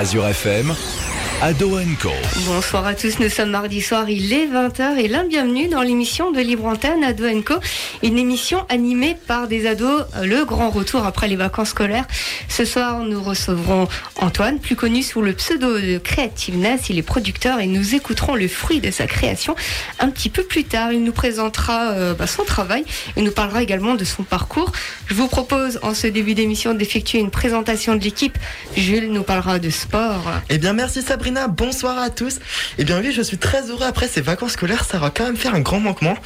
Azure FM, Ado Co. Bonsoir à tous, nous sommes mardi soir, il est 20h et l'un bienvenue dans l'émission de Libre Antenne Ado Co, une émission animée par des ados, le grand retour après les vacances scolaires. Ce soir, nous recevrons Antoine, plus connu sous le pseudo de Creativeness, il est producteur et nous écouterons le fruit de sa création un petit peu plus tard. Il nous présentera euh, bah, son travail et nous parlera également de son parcours. Je vous propose en ce début d'émission d'effectuer une présentation de l'équipe. Jules nous parlera de sport. Eh bien, merci Sabrina bonsoir à tous. Eh bien oui, je suis très heureux après ces vacances scolaires, ça va quand même faire un grand manquement.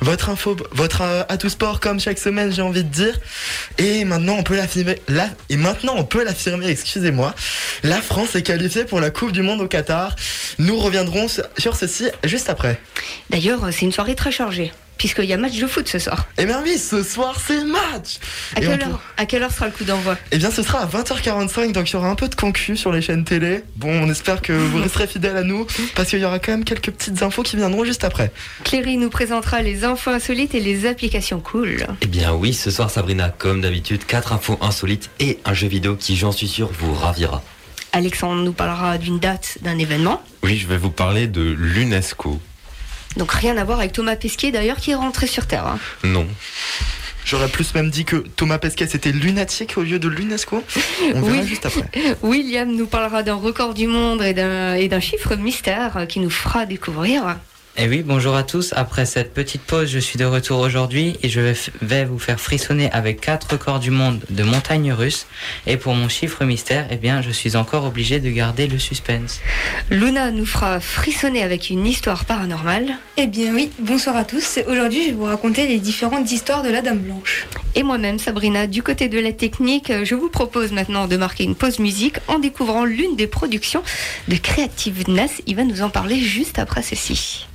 Votre info, votre euh, atout sport comme chaque semaine, j'ai envie de dire. Et maintenant, on peut l'affirmer, là, et maintenant, on peut l'affirmer, excusez-moi. La France est qualifiée pour la Coupe du Monde au Qatar. Nous reviendrons sur ceci juste après. D'ailleurs, c'est une soirée très chargée puisqu'il y a match de foot ce soir. Eh bien oui, ce soir c'est match à quelle, heure, à quelle heure sera le coup d'envoi Eh bien ce sera à 20h45, donc il y aura un peu de concu sur les chaînes télé. Bon, on espère que vous resterez fidèles à nous, parce qu'il y aura quand même quelques petites infos qui viendront juste après. Cléry nous présentera les infos insolites et les applications cool. Eh bien oui, ce soir Sabrina, comme d'habitude, 4 infos insolites et un jeu vidéo qui, j'en suis sûr, vous ravira. Alexandre nous parlera d'une date, d'un événement. Oui, je vais vous parler de l'UNESCO. Donc rien à voir avec Thomas Pesquet d'ailleurs qui est rentré sur Terre. Hein. Non. J'aurais plus même dit que Thomas Pesquet c'était lunatique au lieu de l'UNESCO. On verra juste après. William nous parlera d'un record du monde et d'un chiffre mystère qui nous fera découvrir et eh oui, bonjour à tous. Après cette petite pause, je suis de retour aujourd'hui et je vais vous faire frissonner avec quatre records du monde de montagnes russes. Et pour mon chiffre mystère, eh bien, je suis encore obligé de garder le suspense. Luna nous fera frissonner avec une histoire paranormale. Eh bien oui, bonsoir à tous. Aujourd'hui, je vais vous raconter les différentes histoires de la Dame Blanche. Et moi-même, Sabrina, du côté de la technique, je vous propose maintenant de marquer une pause musique en découvrant l'une des productions de Creativeness. Il va nous en parler juste après ceci.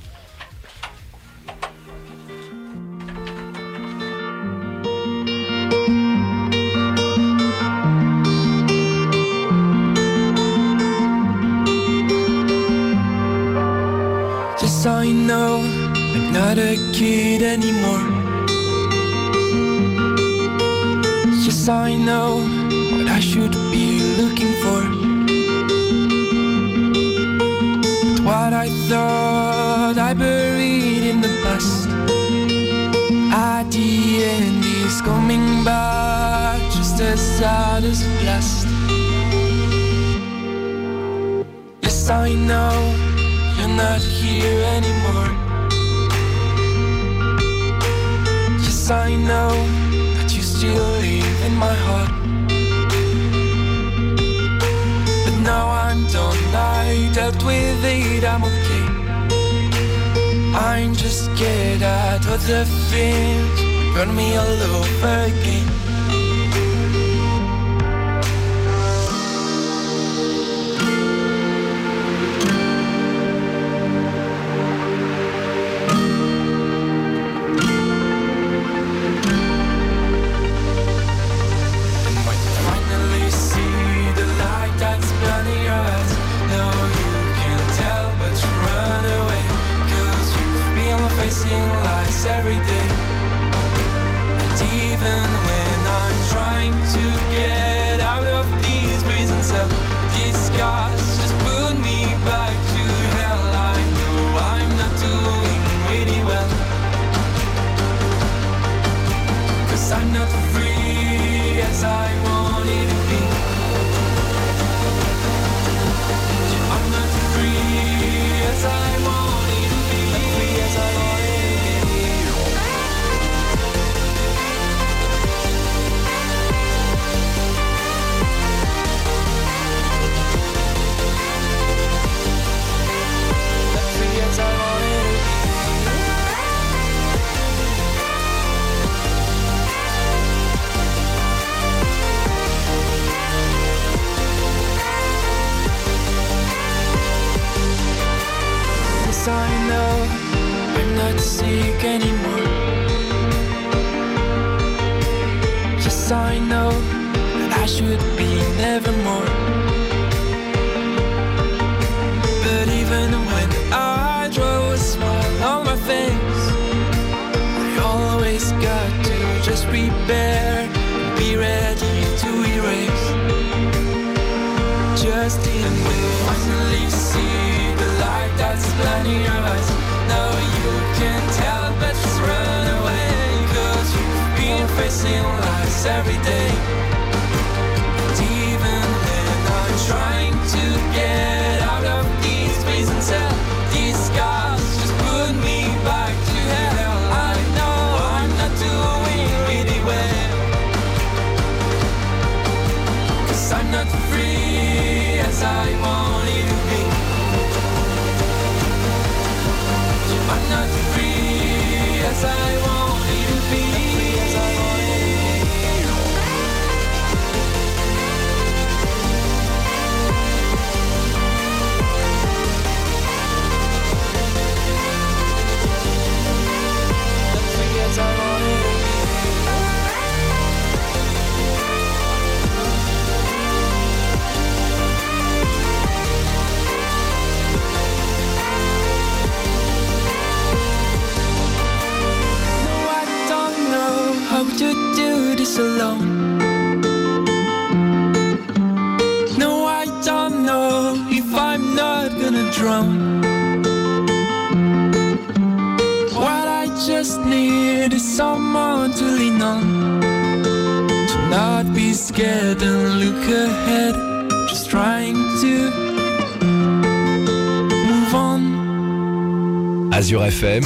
FM,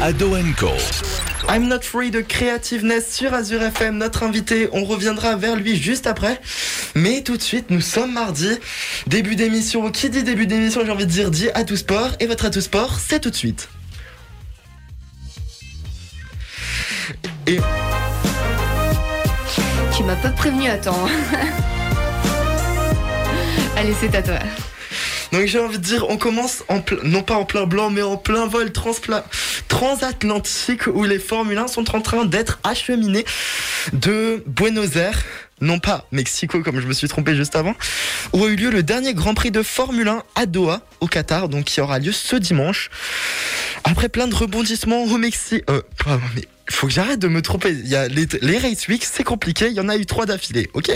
Ado Co. I'm not free de creativeness sur Azure FM. Notre invité, on reviendra vers lui juste après. Mais tout de suite, nous sommes mardi. Début d'émission. Qui dit début d'émission, j'ai envie de dire, dit à tout sport. Et votre à tout sport, c'est tout de suite. Et Tu m'as pas prévenu à temps. Allez, c'est à toi. Donc j'ai envie de dire, on commence non pas en plein blanc, mais en plein vol transatlantique où les Formule 1 sont en train d'être acheminés de Buenos Aires. Non pas Mexico comme je me suis trompé juste avant, où a eu lieu le dernier Grand Prix de Formule 1 à Doha, au Qatar, donc qui aura lieu ce dimanche. Après plein de rebondissements au Mexique, euh, faut que j'arrête de me tromper. Il y a les, les race week, c'est compliqué. Il y en a eu trois d'affilée, ok?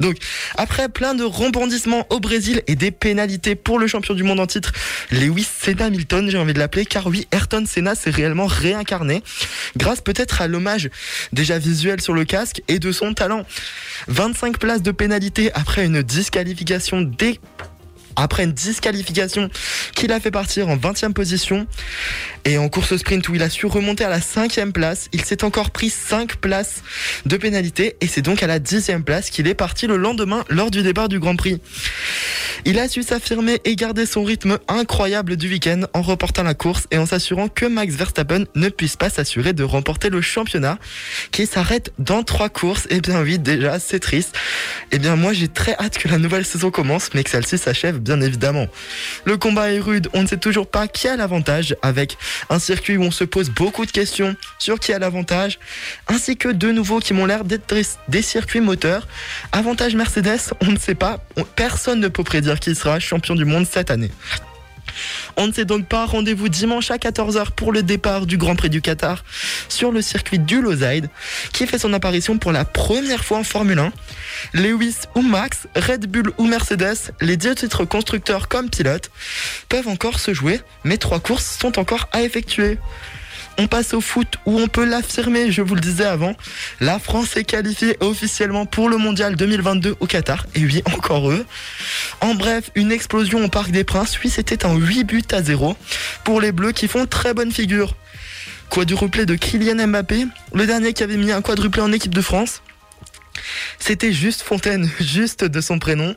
Donc après plein de rebondissements au Brésil et des pénalités pour le champion du monde en titre, Lewis Senna Hamilton, j'ai envie de l'appeler, car oui, Ayrton Senna s'est réellement réincarné, grâce peut-être à l'hommage déjà visuel sur le casque et de son talent. 25 places de pénalité après une disqualification dès après une disqualification qui l'a fait partir en 20e position et en course sprint où il a su remonter à la 5e place, il s'est encore pris 5 places de pénalité et c'est donc à la 10e place qu'il est parti le lendemain lors du départ du Grand Prix. Il a su s'affirmer et garder son rythme incroyable du week-end en reportant la course et en s'assurant que Max Verstappen ne puisse pas s'assurer de remporter le championnat qui s'arrête dans trois courses. Et bien oui, déjà, c'est triste. Et bien moi, j'ai très hâte que la nouvelle saison commence, mais que celle-ci s'achève, évidemment. Le combat est rude, on ne sait toujours pas qui a l'avantage, avec un circuit où on se pose beaucoup de questions sur qui a l'avantage, ainsi que deux nouveaux qui m'ont l'air d'être des- circuits moteurs. Avantage Mercedes, on ne sait pas, on- personne ne peut prédire qui sera champion du monde cette année. On ne sait donc pas, rendez-vous dimanche à 14h pour le départ du Grand Prix du Qatar sur le circuit du Losail, qui fait son apparition pour la première fois en Formule 1. Lewis ou Max, Red Bull ou Mercedes, les deux titres constructeurs comme pilotes, peuvent encore se jouer, mais trois courses sont encore à effectuer. On passe au foot où on peut l'affirmer, je vous le disais avant, la France est qualifiée officiellement pour le mondial 2022 au Qatar, et oui, encore eux. En bref, une explosion au Parc des Princes, oui, c'était un 8 buts à 0 pour les Bleus qui font très bonne figure. Quadruplé de Kylian Mbappé, le dernier qui avait mis un quadruplé en équipe de France. C'était juste Fontaine, juste de son prénom,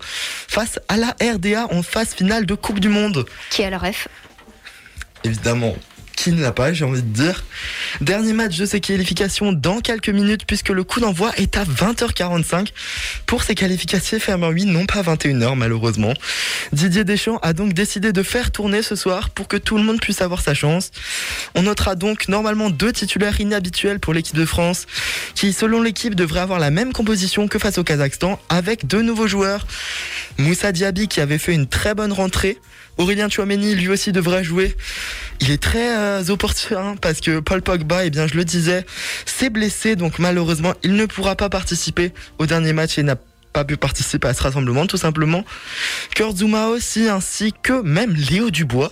face à la RDA en phase finale de Coupe du Monde. Qui a la ref? Évidemment, qui ne l'a pas, j'ai envie de dire. Dernier match de ces qualifications dans quelques minutes puisque le coup d'envoi est à 20h45 pour ces qualificatifs. Ben oui, non pas 21h malheureusement. Didier Deschamps a donc décidé de faire tourner ce soir pour que tout le monde puisse avoir sa chance. On notera donc normalement deux titulaires inhabituels pour l'équipe de France qui, selon l'équipe, devraient avoir la même composition que face au Kazakhstan avec deux nouveaux joueurs. Moussa Diaby qui avait fait une très bonne rentrée. Aurélien Chouameni lui aussi devrait jouer. Il est très euh, opportun parce que Paul Pogba, eh bien je le disais, s'est blessé donc malheureusement il ne pourra pas participer au dernier match et n'a pas pu participer à ce rassemblement tout simplement. Kurt Zuma aussi, ainsi que même Léo Dubois.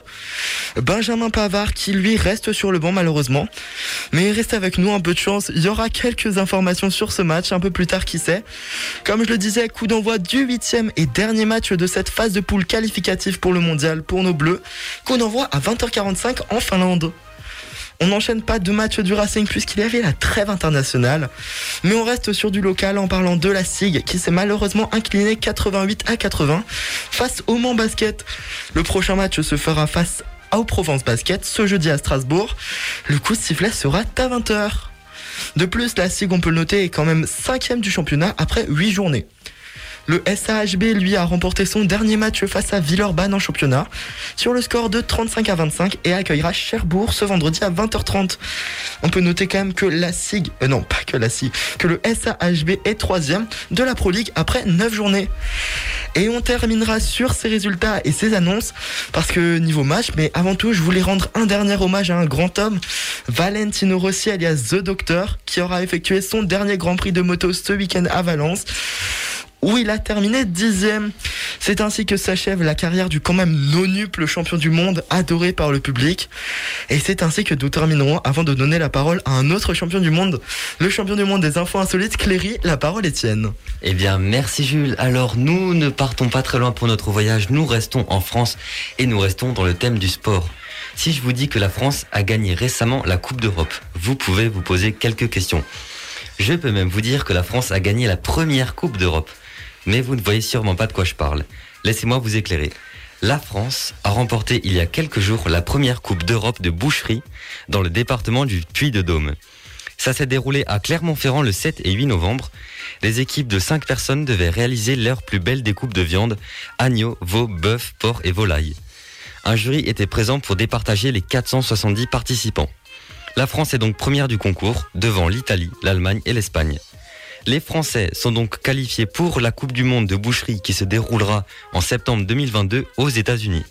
Benjamin Pavard qui lui reste sur le banc malheureusement. Mais restez avec nous, un peu de chance, il y aura quelques informations sur ce match un peu plus tard qui sait. Comme je le disais, coup d'envoi du huitième et dernier match de cette phase de poule qualificative pour le mondial pour nos bleus. Coup d'envoi à 20h45 en Finlande. On n'enchaîne pas deux matchs du Racing puisqu'il y avait la trêve internationale. Mais on reste sur du local en parlant de la SIG qui s'est malheureusement incliné 88 à 80 face au Mans Basket. Le prochain match se fera face au Provence Basket ce jeudi à Strasbourg. Le coup de sifflet sera à 20h. De plus, la SIG, on peut le noter, est quand même cinquième du championnat après 8 journées. Le SAHB, lui, a remporté son dernier match face à Villeurbanne en championnat sur le score de 35 à 25 et accueillera Cherbourg ce vendredi à 20h30. On peut noter quand même que la SIG, euh, non pas que la SIG, que le SAHB est troisième de la Pro League après 9 journées. Et on terminera sur ces résultats et ces annonces parce que niveau match, mais avant tout, je voulais rendre un dernier hommage à un grand homme, Valentino Rossi alias The Doctor, qui aura effectué son dernier Grand Prix de moto ce week-end à Valence où il a terminé dixième. C'est ainsi que s'achève la carrière du quand même nonuple champion du monde adoré par le public. Et c'est ainsi que nous terminerons avant de donner la parole à un autre champion du monde, le champion du monde des infos insolites, Cléry. La parole est tienne. Eh bien, merci Jules. Alors, nous ne partons pas très loin pour notre voyage. Nous restons en France et nous restons dans le thème du sport. Si je vous dis que la France a gagné récemment la Coupe d'Europe, vous pouvez vous poser quelques questions. Je peux même vous dire que la France a gagné la première Coupe d'Europe mais vous ne voyez sûrement pas de quoi je parle. Laissez-moi vous éclairer. La France a remporté il y a quelques jours la première Coupe d'Europe de boucherie dans le département du Puy-de-Dôme. Ça s'est déroulé à Clermont-Ferrand le 7 et 8 novembre. Les équipes de 5 personnes devaient réaliser leur plus belle découpe de viande, agneau, veau, bœuf, porc et volaille. Un jury était présent pour départager les 470 participants. La France est donc première du concours, devant l'Italie, l'Allemagne et l'Espagne. Les Français sont donc qualifiés pour la Coupe du Monde de boucherie qui se déroulera en septembre 2022 aux États-Unis.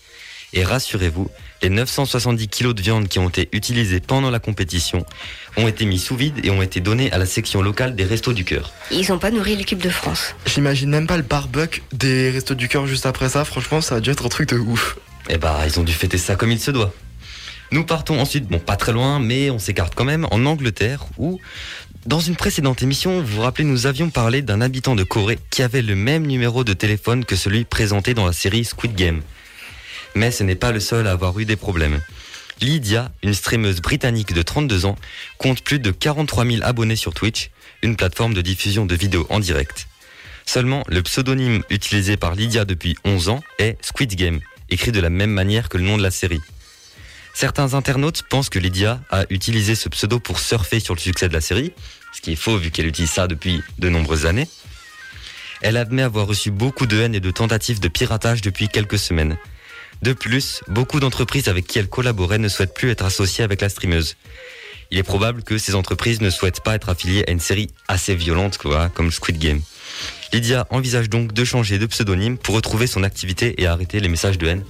Et rassurez-vous, les 970 kilos de viande qui ont été utilisés pendant la compétition ont été mis sous vide et ont été donnés à la section locale des Restos du Cœur. Ils n'ont pas nourri l'équipe de France. J'imagine même pas le barbecue des Restos du Cœur juste après ça. Franchement, ça a dû être un truc de ouf. Eh bah, ils ont dû fêter ça comme il se doit. Nous partons ensuite, bon pas très loin, mais on s'écarte quand même, en Angleterre, où dans une précédente émission, vous vous rappelez, nous avions parlé d'un habitant de Corée qui avait le même numéro de téléphone que celui présenté dans la série Squid Game. Mais ce n'est pas le seul à avoir eu des problèmes. Lydia, une streameuse britannique de 32 ans, compte plus de 43 000 abonnés sur Twitch, une plateforme de diffusion de vidéos en direct. Seulement, le pseudonyme utilisé par Lydia depuis 11 ans est Squid Game, écrit de la même manière que le nom de la série. Certains internautes pensent que Lydia a utilisé ce pseudo pour surfer sur le succès de la série, ce qui est faux vu qu'elle utilise ça depuis de nombreuses années. Elle admet avoir reçu beaucoup de haine et de tentatives de piratage depuis quelques semaines. De plus, beaucoup d'entreprises avec qui elle collaborait ne souhaitent plus être associées avec la streameuse. Il est probable que ces entreprises ne souhaitent pas être affiliées à une série assez violente quoi, comme Squid Game. Lydia envisage donc de changer de pseudonyme pour retrouver son activité et arrêter les messages de haine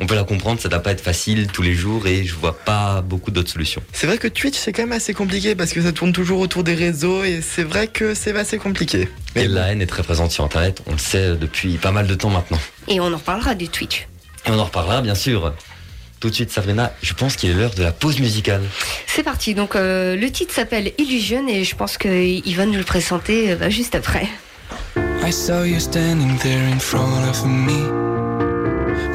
on peut la comprendre, ça ne doit pas être facile tous les jours et je vois pas beaucoup d'autres solutions. C'est vrai que Twitch c'est quand même assez compliqué parce que ça tourne toujours autour des réseaux et c'est vrai que c'est assez compliqué. Mais et la haine est très présente sur internet, on le sait depuis pas mal de temps maintenant. Et on en reparlera du Twitch. Et on en reparlera bien sûr. Tout de suite Sabrina, je pense qu'il est l'heure de la pause musicale. C'est parti, donc euh, le titre s'appelle Illusion et je pense qu'il va nous le présenter euh, bah, juste après. I saw you standing there in front of me.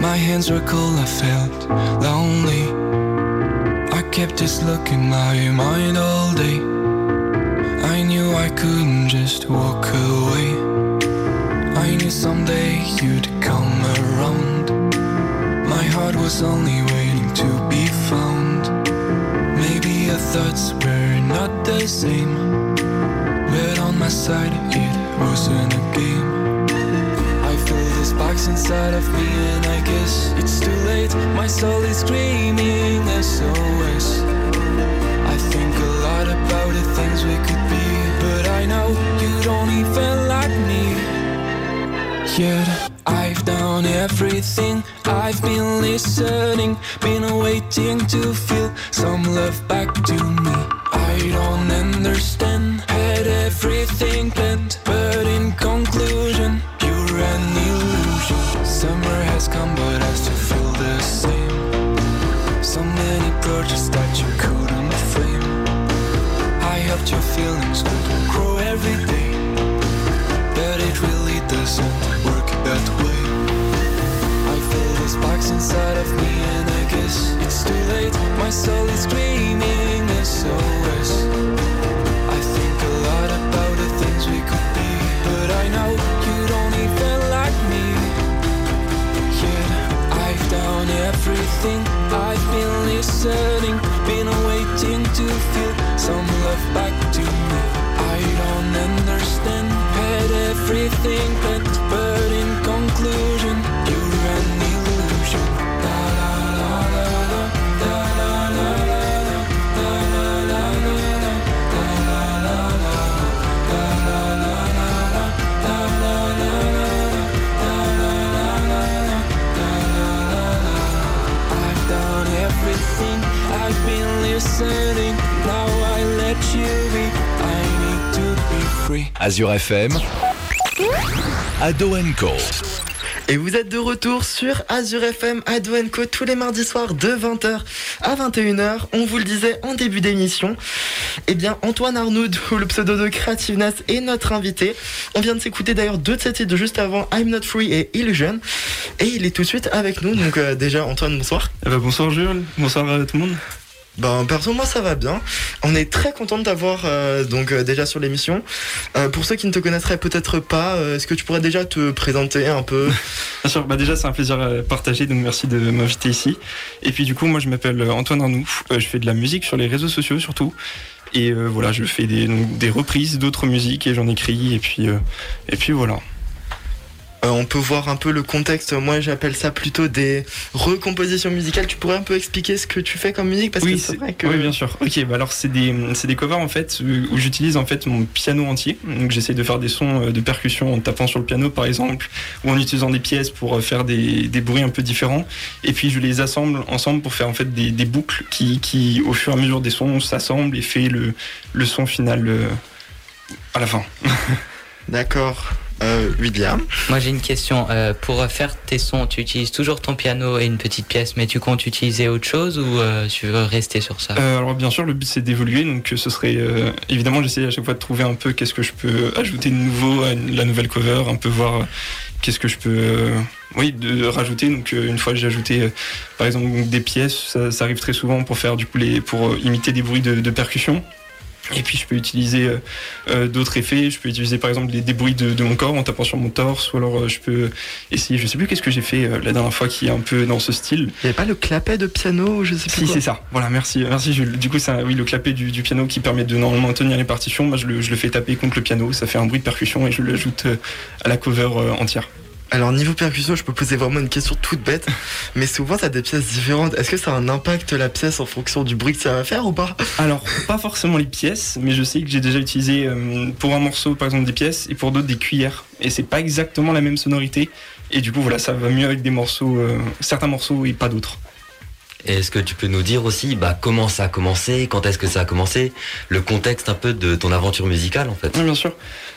My hands were cold, I felt lonely. I kept this look in my mind all day. I knew I couldn't just walk away. I knew someday you'd come around. My heart was only waiting to be found. Maybe our thoughts were not the same. But on my side, it wasn't a game sparks inside of me and I guess it's too late. My soul is screaming SOS I think a lot about the things we could be But I know you don't even like me. Yet I've done everything I've been listening Been waiting to feel some love back to me. I don't understand Had everything planned Azure FM, Ado Co. Et vous êtes de retour sur Azure FM à Co tous les mardis soirs de 20h à 21h. On vous le disait en début d'émission. Eh bien, Antoine Arnaud, ou le pseudo de Creativeness, est notre invité. On vient de s'écouter d'ailleurs deux de ses titres juste avant I'm Not Free et Illusion. Et il est tout de suite avec nous. Donc, euh, déjà, Antoine, bonsoir. Eh ben, bonsoir Jules, bonsoir à tout le monde. Ben, perso, moi, ça va bien. On est très content de t'avoir euh, donc euh, déjà sur l'émission. Euh, pour ceux qui ne te connaîtraient peut-être pas, est-ce que tu pourrais déjà te présenter un peu? Bien sûr, bah déjà c'est un plaisir à partager, donc merci de m'inviter ici. Et puis du coup, moi je m'appelle Antoine Arnoux, je fais de la musique sur les réseaux sociaux surtout. Et voilà, je fais des, reprises d'autres musiques et j'en écris. Et puis, et puis voilà. Euh, on peut voir un peu le contexte. Moi, j'appelle ça plutôt des recompositions musicales. Tu pourrais un peu expliquer ce que tu fais comme musique? Parce oui, que c'est vrai que oui, bien sûr. Ok, bah alors c'est des, c'est des covers en fait où j'utilise en fait mon piano entier. Donc j'essaie de faire des sons euh, de percussion en tapant sur le piano par exemple, ou en utilisant des pièces pour euh, faire des, des bruits un peu différents. Et puis je les assemble ensemble pour faire en fait des, des boucles qui, qui, au fur et à mesure des sons, s'assemblent et fait le, le son final euh, à la fin. D'accord. Euh, William. Moi j'ai une question. Euh, pour faire tes sons, tu utilises toujours ton piano et une petite pièce, mais tu comptes utiliser autre chose ou euh, tu veux rester sur ça? Euh, alors bien sûr, le but c'est d'évoluer, donc ce serait euh, évidemment j'essaie à chaque fois de trouver un peu qu'est-ce que je peux ajouter de nouveau à la nouvelle cover, un peu voir qu'est-ce que je peux, euh, oui, de rajouter. Donc une fois j'ai ajouté par exemple des pièces, ça, ça arrive très souvent pour faire du coup les, pour imiter des bruits de, de percussion. Et puis je peux utiliser euh, euh, d'autres effets. Je peux utiliser par exemple des, bruits de, de mon corps en tapant sur mon torse, ou alors euh, je peux essayer. Je sais plus qu'est-ce que j'ai fait la dernière fois qui est un peu dans ce style. Il n'y avait pas le clapet de piano je sais plus Si c'est ça. Voilà, merci, merci. Jules. Du coup, ça, oui, le clapet du, du piano qui permet de normalement tenir les partitions. Moi, je le, je le fais taper contre le piano. Ça fait un bruit de percussion et je l'ajoute à la cover entière. Alors niveau percussion, je peux poser vraiment une question toute bête, mais souvent t'as des pièces différentes. Est-ce que ça a un impact la pièce en fonction du bruit que ça va faire ou pas? Alors, pas forcément les pièces, mais je sais que j'ai déjà utilisé euh, pour un morceau, par exemple, des pièces et pour d'autres des cuillères. Et c'est pas exactement la même sonorité. Et du coup, voilà, ça va mieux avec des morceaux, euh, certains morceaux et pas d'autres. Est-ce que tu peux nous dire aussi bah, comment ça a commencé, quand est-ce que ça a commencé, le contexte un peu de ton aventure musicale en fait? Oui, bien sûr.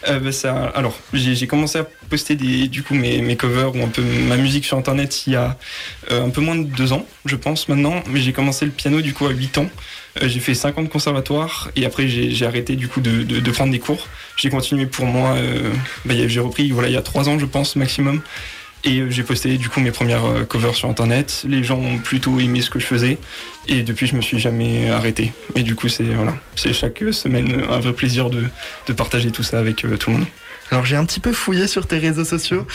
Euh, bah, ça, alors, j'ai commencé à poster des, du coup mes, mes covers ou un peu ma musique sur internet il y a euh, un peu moins de deux ans, je pense maintenant. Mais j'ai commencé le piano du coup à 8 ans. Euh, j'ai fait 5 ans de conservatoire et après j'ai arrêté du coup de, de, de prendre des cours. J'ai continué pour moi. euh, bah, j'ai repris voilà il y a 3 ans je pense maximum. Et j'ai posté du coup mes premières euh, covers sur internet. Les gens ont plutôt aimé ce que je faisais. Et depuis, je me suis jamais arrêté. Et du coup, c'est voilà, c'est chaque semaine un vrai plaisir de, de partager tout ça avec euh, tout le monde. Alors j'ai un petit peu fouillé sur tes réseaux sociaux.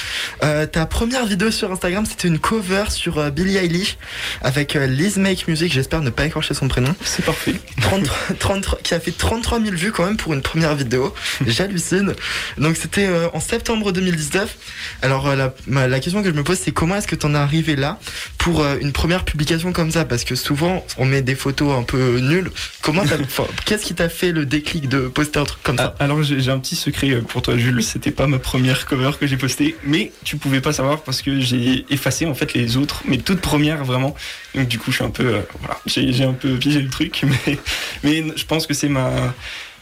Euh, ta première vidéo sur Instagram, c'était une cover sur euh, Billie Eilish avec euh, Liz Make Music, j'espère ne pas écorcher son prénom. C'est parfait. 33, 33 qui a fait 33 000 vues quand même pour une première vidéo. J'hallucine. Donc c'était euh, en septembre 2019. Alors euh, la, la question que je me pose, c'est comment est-ce que tu en es arrivé là pour une première publication comme ça? Parce que souvent on met des photos un peu nulles. Comment Qu'est-ce qui t'a fait le déclic de poster un truc comme ça? Ah, alors j'ai un petit secret pour toi, Jules. C'était pas ma première cover que j'ai postée, mais tu pouvais pas savoir parce que j'ai effacé en fait les autres, mes toutes premières vraiment. Donc du coup, je suis un peu, euh, voilà, j'ai un peu pigé le truc, mais mais je pense que c'est ma,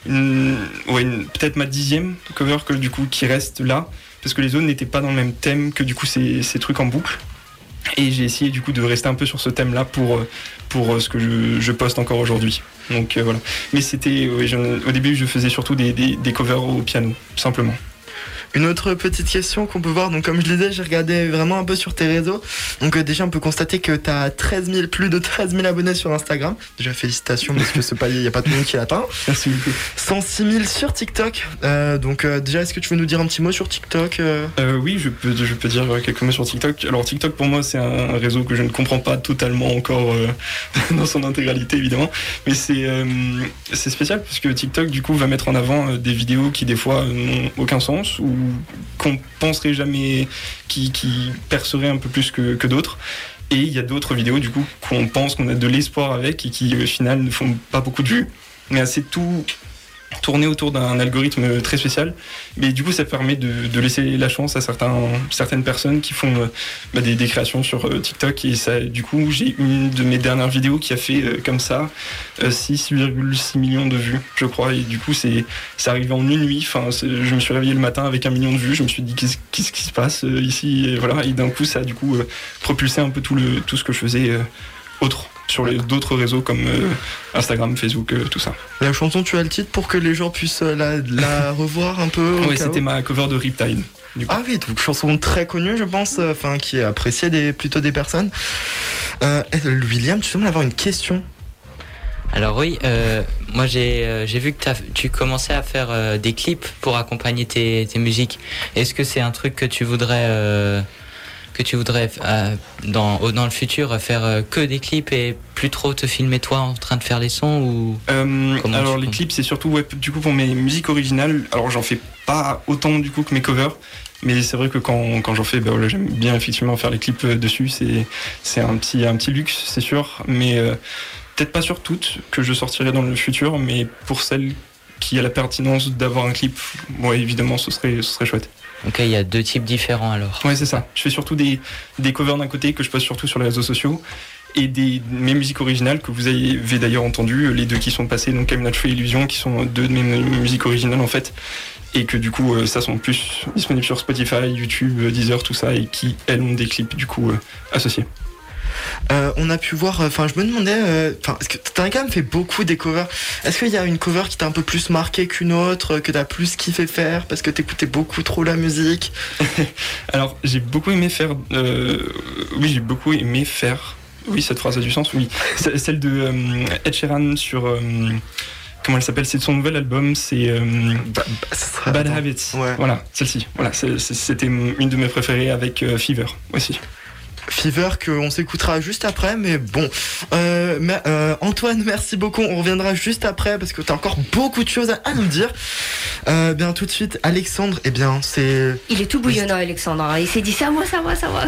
ouais, peut-être ma dixième cover que du coup qui reste là parce que les autres n'étaient pas dans le même thème que du coup ces, ces trucs en boucle. Et j'ai essayé du coup de rester un peu sur ce thème-là pour, pour euh, ce que je, poste encore aujourd'hui. Donc euh, voilà. Mais c'était, au début, je faisais surtout des, des covers au piano, simplement. Une autre petite question qu'on peut voir, donc comme je le disais, j'ai regardé vraiment un peu sur tes réseaux. Donc euh, déjà, on peut constater que tu as 13 000, plus de 13 000 abonnés sur Instagram. Déjà, félicitations parce que ce palier, il n'y a pas tout le monde qui l'atteint. Merci beaucoup. 106 000 sur TikTok. Euh, donc euh, déjà, est-ce que tu veux nous dire un petit mot sur TikTok euh Euh, oui, je peux, je peux dire quelques mots sur TikTok. Alors TikTok pour moi c'est un réseau que je ne comprends pas totalement encore euh, dans son intégralité évidemment, mais c'est euh, c'est spécial parce que TikTok du coup va mettre en avant des vidéos qui des fois n'ont aucun sens ou qu'on penserait jamais qui, perceraient un peu plus que, que d'autres. Et il y a d'autres vidéos du coup qu'on pense qu'on a de l'espoir avec et qui au final ne font pas beaucoup de vues, mais c'est tout tourné autour d'un algorithme très spécial. Mais du coup, ça permet de, de laisser la chance à certains, certaines personnes qui font euh, bah, des, des créations sur euh, TikTok. Et ça, du coup, j'ai une de mes dernières vidéos qui a fait euh, comme ça euh, 6,6 millions de vues, je crois. Et du coup, c'est arrivé en une nuit. Enfin, je me suis réveillé le matin avec un million de vues. Je me suis dit qu'est-ce qu'est-ce qui se passe euh, ici? Et voilà. Et d'un coup, ça a du coup euh, propulsé un peu tout le tout ce que je faisais euh, autre sur les d'autres réseaux comme euh, Instagram, Facebook, euh, tout ça. La chanson, tu as le titre pour que les gens puissent euh, la, la revoir un peu cas c'était ma cover de Riptide. Du coup. Ah oui, donc chanson très connue, je pense, euh, enfin qui est appréciée des, plutôt des personnes. Euh, William, tu sembles avoir une question. Alors oui, euh, moi j'ai euh, vu que tu commençais à faire euh, des clips pour accompagner tes, tes musiques. Est-ce que c'est un truc que tu voudrais euh, que tu voudrais euh, dans dans le futur faire euh, que des clips et plus trop te filmer toi en train de faire les sons ou Euh, alors les clips c'est surtout ouais, du coup pour mes musiques originales. Alors j'en fais pas autant du coup que mes covers, mais c'est vrai que quand, quand j'en fais, bah, voilà, j'aime bien effectivement faire les clips dessus. C'est c'est un petit un petit luxe c'est sûr, mais euh, peut-être pas sur toutes que je sortirai dans le futur, mais pour celles qui a la pertinence d'avoir un clip, ouais évidemment ce serait ce serait chouette. Ok, il y a deux types différents alors. Ouais, c'est ça. Je fais surtout des, covers d'un côté que je poste surtout sur les réseaux sociaux et des, mes musiques originales que vous avez d'ailleurs entendu, les deux qui sont passées, donc Not Free Illusion, qui sont deux de mes mu- musiques originales en fait, et que du coup, euh, ça sont plus disponibles sur Spotify, YouTube, euh, Deezer, tout ça, et qui, elles, ont des clips du coup euh, associés. Euh, on a pu voir, enfin je me demandais, euh, enfin que t'as quand même fait beaucoup des covers? Est-ce qu'il y a une cover qui t'a un peu plus marqué qu'une autre, que t'as plus kiffé faire parce que t'écoutais beaucoup trop la musique? Alors, j'ai beaucoup aimé faire. euh, oui, j'ai beaucoup aimé faire. Oui, cette phrase a du sens, oui. Celle de euh, Ed Sheeran sur. euh, comment elle s'appelle? C'est de son nouvel album, c'est. euh, Bah, bah, Bad. Habits. Ouais. Voilà, celle-ci. Voilà, c'était une de mes préférées avec euh, Fever aussi. Fever qu'on s'écoutera juste après, mais bon. Euh, mais, euh, Antoine, merci beaucoup. On reviendra juste après parce que t'as encore beaucoup de choses à, à nous dire. Euh, bien tout de suite, Alexandre. Eh bien, c'est Il est tout bouillonnant, Alexandre. Il s'est dit ça, moi, ça, moi, ça, moi.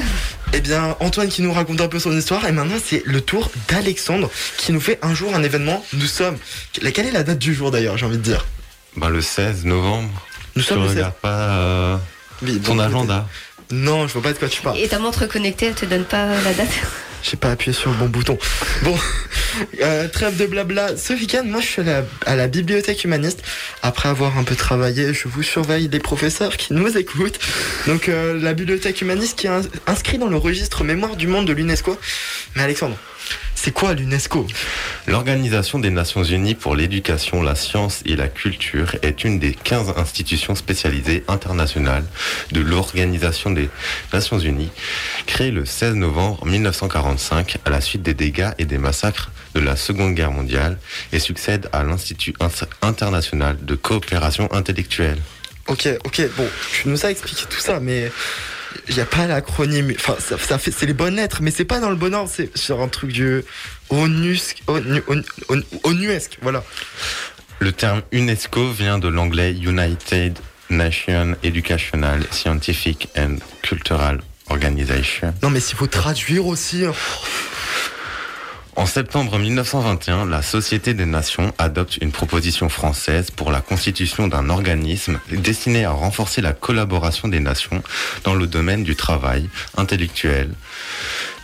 eh bien Antoine qui nous raconte un peu son histoire et maintenant c'est le tour d'Alexandre qui nous fait un jour un événement. Nous sommes. Quelle est la date du jour d'ailleurs J'ai envie de dire? Ben, le 16 novembre. Nous Tu sommes le regardes pas euh, 16. Oui, ton agenda. Non, je vois pas de quoi tu parles. Et ta montre connectée, elle te donne pas la date? J'ai pas appuyé sur le bon bouton. Bon, euh, trêve de blabla. Ce week-end, moi, je suis à la, à la bibliothèque humaniste. Après avoir un peu travaillé, je vous surveille des professeurs qui nous écoutent. Donc, euh, la bibliothèque humaniste qui est ins- inscrite dans le registre Mémoire du monde de l'UNESCO. Mais Alexandre, c'est quoi l'UNESCO? L'Organisation des Nations Unies pour l'éducation, la science et la culture est une des 15 institutions spécialisées internationales de l'Organisation des Nations Unies, créée le 16 novembre 1945 à la suite des dégâts et des massacres de la Seconde Guerre mondiale et succède à l'Institut Ins- international de coopération intellectuelle. Ok, ok, bon, tu nous as expliqué tout ça, mais il n'y a pas l'acronyme. Enfin, ça, ça fait, c'est les bonnes lettres, mais c'est pas dans le bon ordre, c'est sur un truc du ONUSC, ONU, ONU, ONU- ONUESC, voilà. Le terme UNESCO vient de l'anglais United Nations Educational, Scientific and Cultural Organization. Non, mais s'il faut traduire aussi. En septembre 1921, la Société des Nations adopte une proposition française pour la constitution d'un organisme destiné à renforcer la collaboration des nations dans le domaine du travail intellectuel.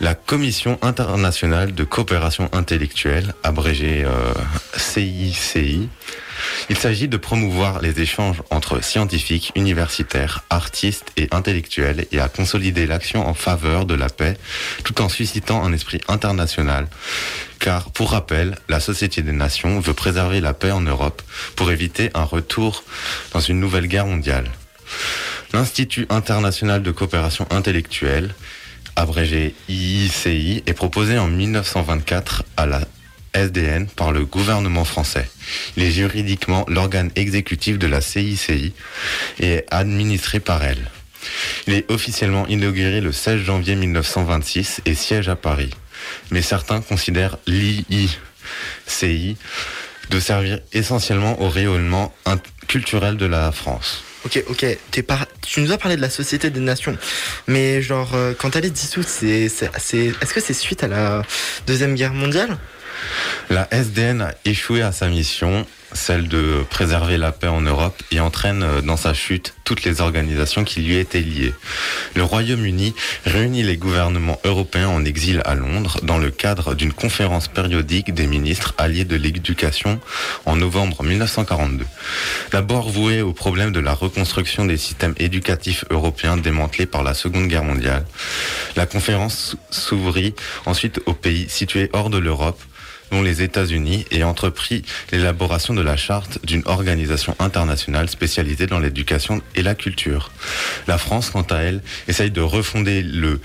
La Commission internationale de coopération intellectuelle, abrégée euh, CICI, il s'agit de promouvoir les échanges entre scientifiques, universitaires, artistes et intellectuels et à consolider l'action en faveur de la paix tout en suscitant un esprit international. Car, pour rappel, la Société des Nations veut préserver la paix en Europe pour éviter un retour dans une nouvelle guerre mondiale. L'Institut international de coopération intellectuelle, abrégé IICI, est proposé en 1924 à la SDN par le gouvernement français. Il est juridiquement l'organe exécutif de la CICI et est administré par elle. Il est officiellement inauguré le 16 janvier 1926 et siège à Paris. Mais certains considèrent l'IICI de servir essentiellement au rayonnement culturel de la France. Ok, ok. Tu nous as parlé de la Société des Nations, mais genre euh, quand elle est dissoute, c'est- est-ce que c'est suite à la deuxième guerre mondiale? La SDN a échoué à sa mission, celle de préserver la paix en Europe, et entraîne euh, dans sa chute toutes les organisations qui lui étaient liées. Le Royaume-Uni réunit les gouvernements européens en exil à Londres dans le cadre d'une conférence périodique des ministres alliés de l'éducation en novembre 1942. D'abord voué au problème de la reconstruction des systèmes éducatifs européens démantelés par la Seconde Guerre mondiale, la conférence s'ouvrit ensuite aux pays situés hors de l'Europe, les États-Unis, et entreprit l'élaboration de la charte d'une organisation internationale spécialisée dans l'éducation et la culture. La France, quant à elle, essaye de refonder le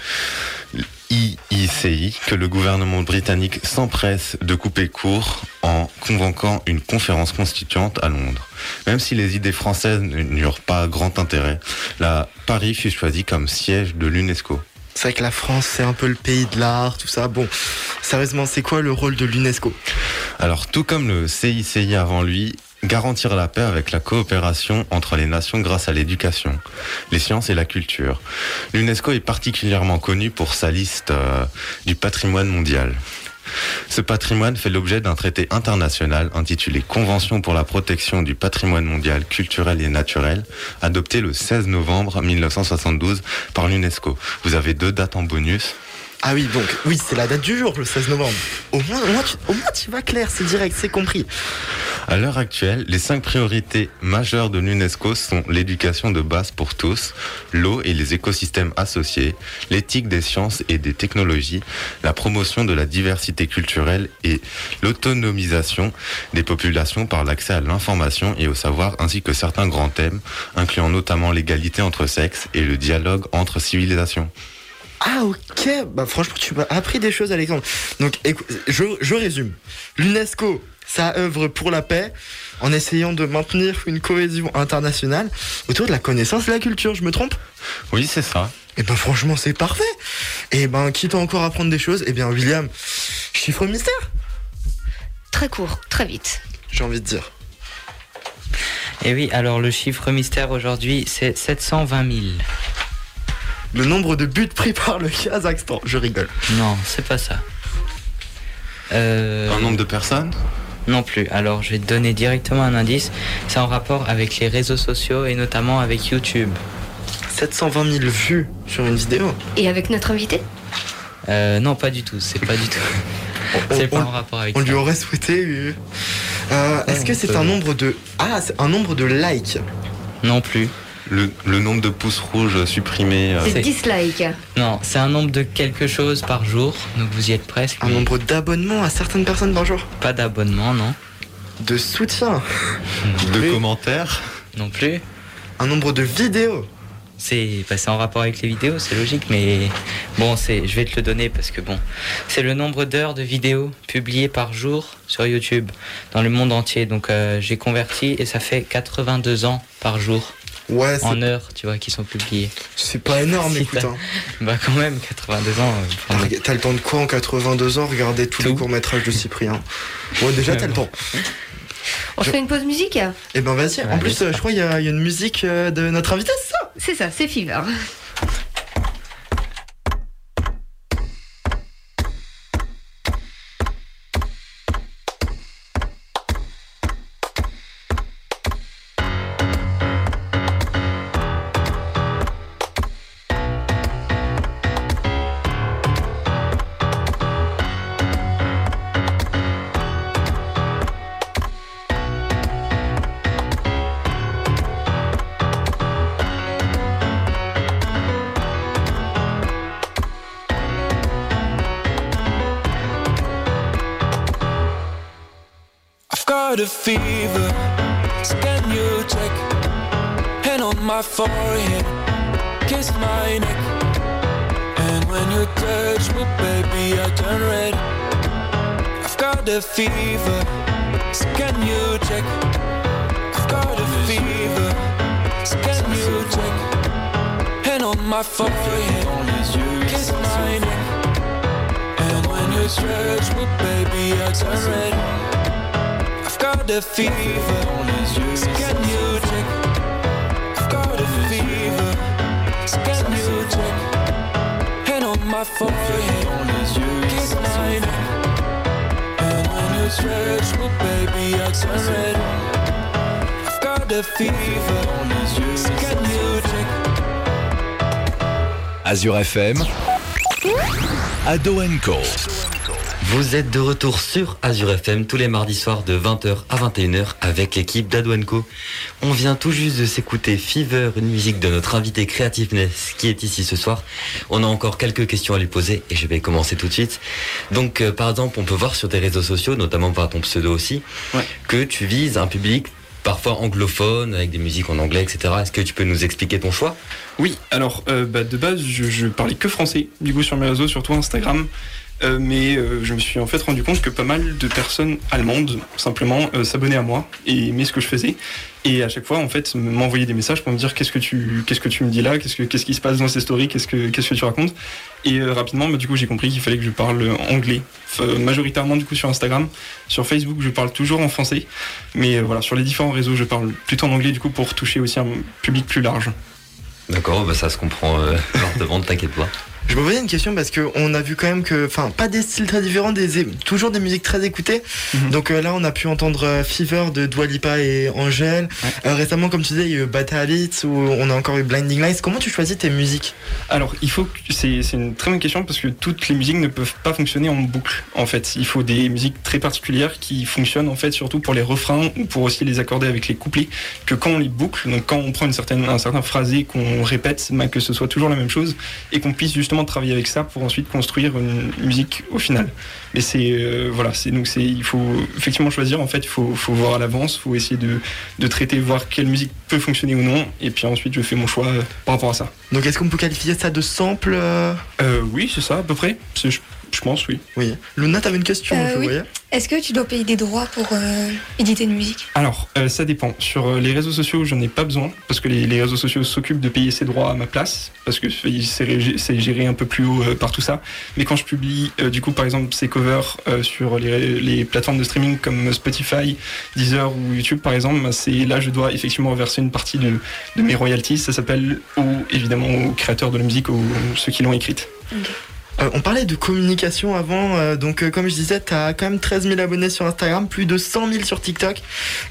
IICI que le gouvernement britannique s'empresse de couper court en convoquant une conférence constituante à Londres. Même si les idées françaises n'eurent pas grand intérêt, la Paris fut choisi comme siège de l'UNESCO. C'est vrai que la France, c'est un peu le pays de l'art, tout ça. Bon, sérieusement, c'est quoi le rôle de l'UNESCO? Alors, tout comme le CICI avant lui, garantir la paix avec la coopération entre les nations grâce à l'éducation, les sciences et la culture. L'UNESCO est particulièrement connu pour sa liste euh, du patrimoine mondial. Ce patrimoine fait l'objet d'un traité international intitulé Convention pour la protection du patrimoine mondial culturel et naturel, adopté le 16 novembre 1972 par l'UNESCO. Vous avez deux dates en bonus. Ah oui, donc, oui, c'est la date du jour, le 16 novembre. Au moins, au moins, tu, au moins, tu vas clair, c'est direct, c'est compris. À l'heure actuelle, les cinq priorités majeures de l'UNESCO sont l'éducation de base pour tous, l'eau et les écosystèmes associés, l'éthique des sciences et des technologies, la promotion de la diversité culturelle et l'autonomisation des populations par l'accès à l'information et au savoir, ainsi que certains grands thèmes, incluant notamment l'égalité entre sexes et le dialogue entre civilisations. Ah ok, bah franchement tu m'as appris des choses Alexandre. Donc écoute, je, je résume. L'UNESCO, ça œuvre pour la paix en essayant de maintenir une cohésion internationale autour de la connaissance et la culture, je me trompe? Oui, c'est ça. Et ben franchement c'est parfait. Et ben quitte à encore apprendre des choses, et bien William, chiffre mystère, Très court, très vite. j'ai envie de dire. Et oui, alors le chiffre mystère aujourd'hui, c'est 720 000. Le nombre de buts pris par le Kazakhstan, je rigole. Non, c'est pas ça. Euh, Un nombre de personnes Non plus. Alors, je vais te donner directement un indice. C'est en rapport avec les réseaux sociaux et notamment avec YouTube. 720 000 vues sur une vidéo. Et avec notre invité? Euh, non, pas du tout. C'est pas du tout. On- C'est pas on- en rapport avec On ça. lui aurait souhaité. euh, euh, Est-ce que on c'est peut- un nombre de ah c'est un nombre de likes? Non plus. Le, le nombre de pouces rouges supprimés. euh, C'est dislike. Non, c'est un nombre de quelque chose par jour. Donc vous y êtes presque. Un mais nombre d'abonnements à certaines personnes par jour Pas d'abonnement, non. De soutien de commentaires. Non plus. Un nombre de vidéos C'est bah, c'est en rapport avec les vidéos, c'est logique, mais bon, c'est, je vais te le donner parce que bon, c'est le nombre d'heures de vidéos publiées par jour sur YouTube dans le monde entier. Donc euh, j'ai converti et ça fait 82 ans par jour Ouais, c'est- en heures, tu vois, qui sont publiées. c'est pas énorme, Si écoute. hein. Bah quand même, 82 ans. euh, Ah, T'as le temps de quoi en 82 ans Regarder tous les courts-métrages de Cyprien? Bon, déjà, t'as le temps. On Je- fait une pause musique? Eh ben, vas-y. En Ouais, plus, euh, je crois qu'il y, y a une musique euh, de notre invité, c'est ça? C'est ça, c'est Fever. Got a fever. So can you check? hand on my forehead, kiss my neck. And when you touch me, baby, I turn red. I've got a fever, so can you check? I've got a fever, so can you check? Hand on my forehead, kiss my neck. And when you touch me, baby, I turn red. Got a fever, so can you check? I've got a fever, so can you check? Hand on my forehead, kiss my. And when you touch me, baby, I turn red. I've got a fever, so can you check? Azure FM, Ado Co. Vous êtes de retour sur Azure FM tous les mardis soirs de 20h à 21h avec l'équipe d'Adwenco. On vient tout juste de s'écouter Fever, une musique de notre invité Creativeness qui est ici ce soir. On a encore quelques questions à lui poser et je vais commencer tout de suite. Donc euh, par exemple, on peut voir sur tes réseaux sociaux, notamment par ton pseudo aussi, Ouais. que tu vises un public parfois anglophone avec des musiques en anglais, etc. Est-ce que tu peux nous expliquer ton choix? Oui, alors euh, bah, de base, je, je parlais que français, du coup sur mes réseaux, surtout Instagram. Euh, mais euh, je me suis en fait rendu compte que pas mal de personnes allemandes simplement euh, s'abonnaient à moi et aimaient ce que je faisais. Et à chaque fois en fait m'envoyaient des messages pour me dire qu'est-ce que tu qu'est-ce que tu me dis là? Qu'est-ce que qu'est-ce qui se passe dans ces stories? Qu'est-ce que qu'est-ce que tu racontes? Et rapidement bah, du coup j'ai compris qu'il fallait que je parle anglais. Majoritairement du coup sur Instagram. Sur Facebook je parle toujours en français. Mais voilà sur les différents réseaux je parle plutôt en anglais du coup pour toucher aussi un public plus large. D'accord, bah ça se comprend euh, ne t'inquiète pas. Je me posais une question parce que on a vu quand même que, enfin, pas des styles très différents, des, toujours des musiques très écoutées. Mhm. Donc euh, là, on a pu entendre euh, Fever de Dua Lipa et Angèle. Euh, récemment, comme tu disais, il y a eu Bad Habits ou on a encore eu Blinding Lights. Comment tu choisis tes musiques? Alors, il faut c'est c'est une très bonne question parce que toutes les musiques ne peuvent pas fonctionner en boucle. En fait, il faut des musiques très particulières qui fonctionnent en fait surtout pour les refrains ou pour aussi les accorder avec les couplets. Que quand on les boucle, donc quand on prend une certaine un certain phrasé qu'on répète, bah, que ce soit toujours la même chose et qu'on puisse justement travailler avec ça pour ensuite construire une musique au final. Mais c'est euh, voilà, c'est donc c'est il faut effectivement choisir. En fait, il faut, faut voir à l'avance, il faut essayer de, de traiter, voir quelle musique peut fonctionner ou non, et puis ensuite je fais mon choix euh, par rapport à ça. Donc, est-ce qu'on peut qualifier ça de sample euh, Euh, oui, c'est ça, à peu près. Je, je pense, oui. Oui. Luna, t'avais une question, Euh, je oui. voyais. Est-ce que tu dois payer des droits pour euh, éditer une musique? Alors, euh, ça dépend. Sur euh, les réseaux sociaux, j'en ai pas besoin, parce que les, les réseaux sociaux s'occupent de payer ses droits à ma place, parce que c'est géré un peu plus haut euh, par tout ça. Mais quand je publie, euh, du coup, par exemple, ces covers euh, sur les, les plateformes de streaming comme Spotify, Deezer ou YouTube, par exemple, bah, c'est là je dois effectivement reverser une partie de, de mes royalties. Ça s'appelle, au, évidemment, aux créateurs de la musique, aux ceux qui l'ont écrite. Euh, on parlait de communication avant, euh, donc euh, comme je disais, t'as quand même 13 000 abonnés sur Instagram, plus de 100 000 sur TikTok.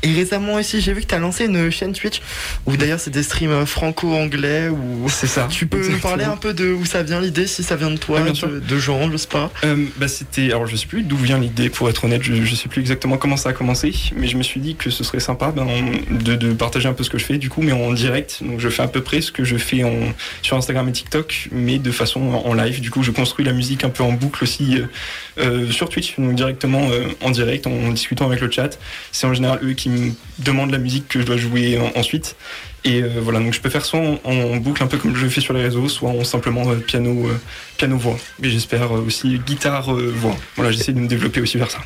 Et récemment aussi, j'ai vu que t'as lancé une chaîne Twitch, où d'ailleurs c'est des streams franco-anglais, ou... C'est ça. Tu peux nous parler un peu de où ça vient l'idée, si ça vient de toi, de, de Jean, je sais pas. Bah c'était alors je sais plus d'où vient l'idée pour être honnête je, je sais plus exactement comment ça a commencé mais je me suis dit que ce serait sympa ben, de, de partager un peu ce que je fais du coup mais en direct donc je fais à peu près ce que je fais en, sur Instagram et TikTok mais de façon en, en live du coup je construis la musique un peu en boucle aussi euh, euh, sur Twitch donc directement euh, en direct en discutant avec le chat c'est en général eux qui me demandent la musique que je dois jouer en- ensuite et voilà, donc je peux faire soit en, boucle, un peu comme je le fais sur les réseaux, soit en simplement piano, euh, piano-voix. Mais j'espère aussi guitare-voix. voilà, j'essaie de me développer aussi vers ça.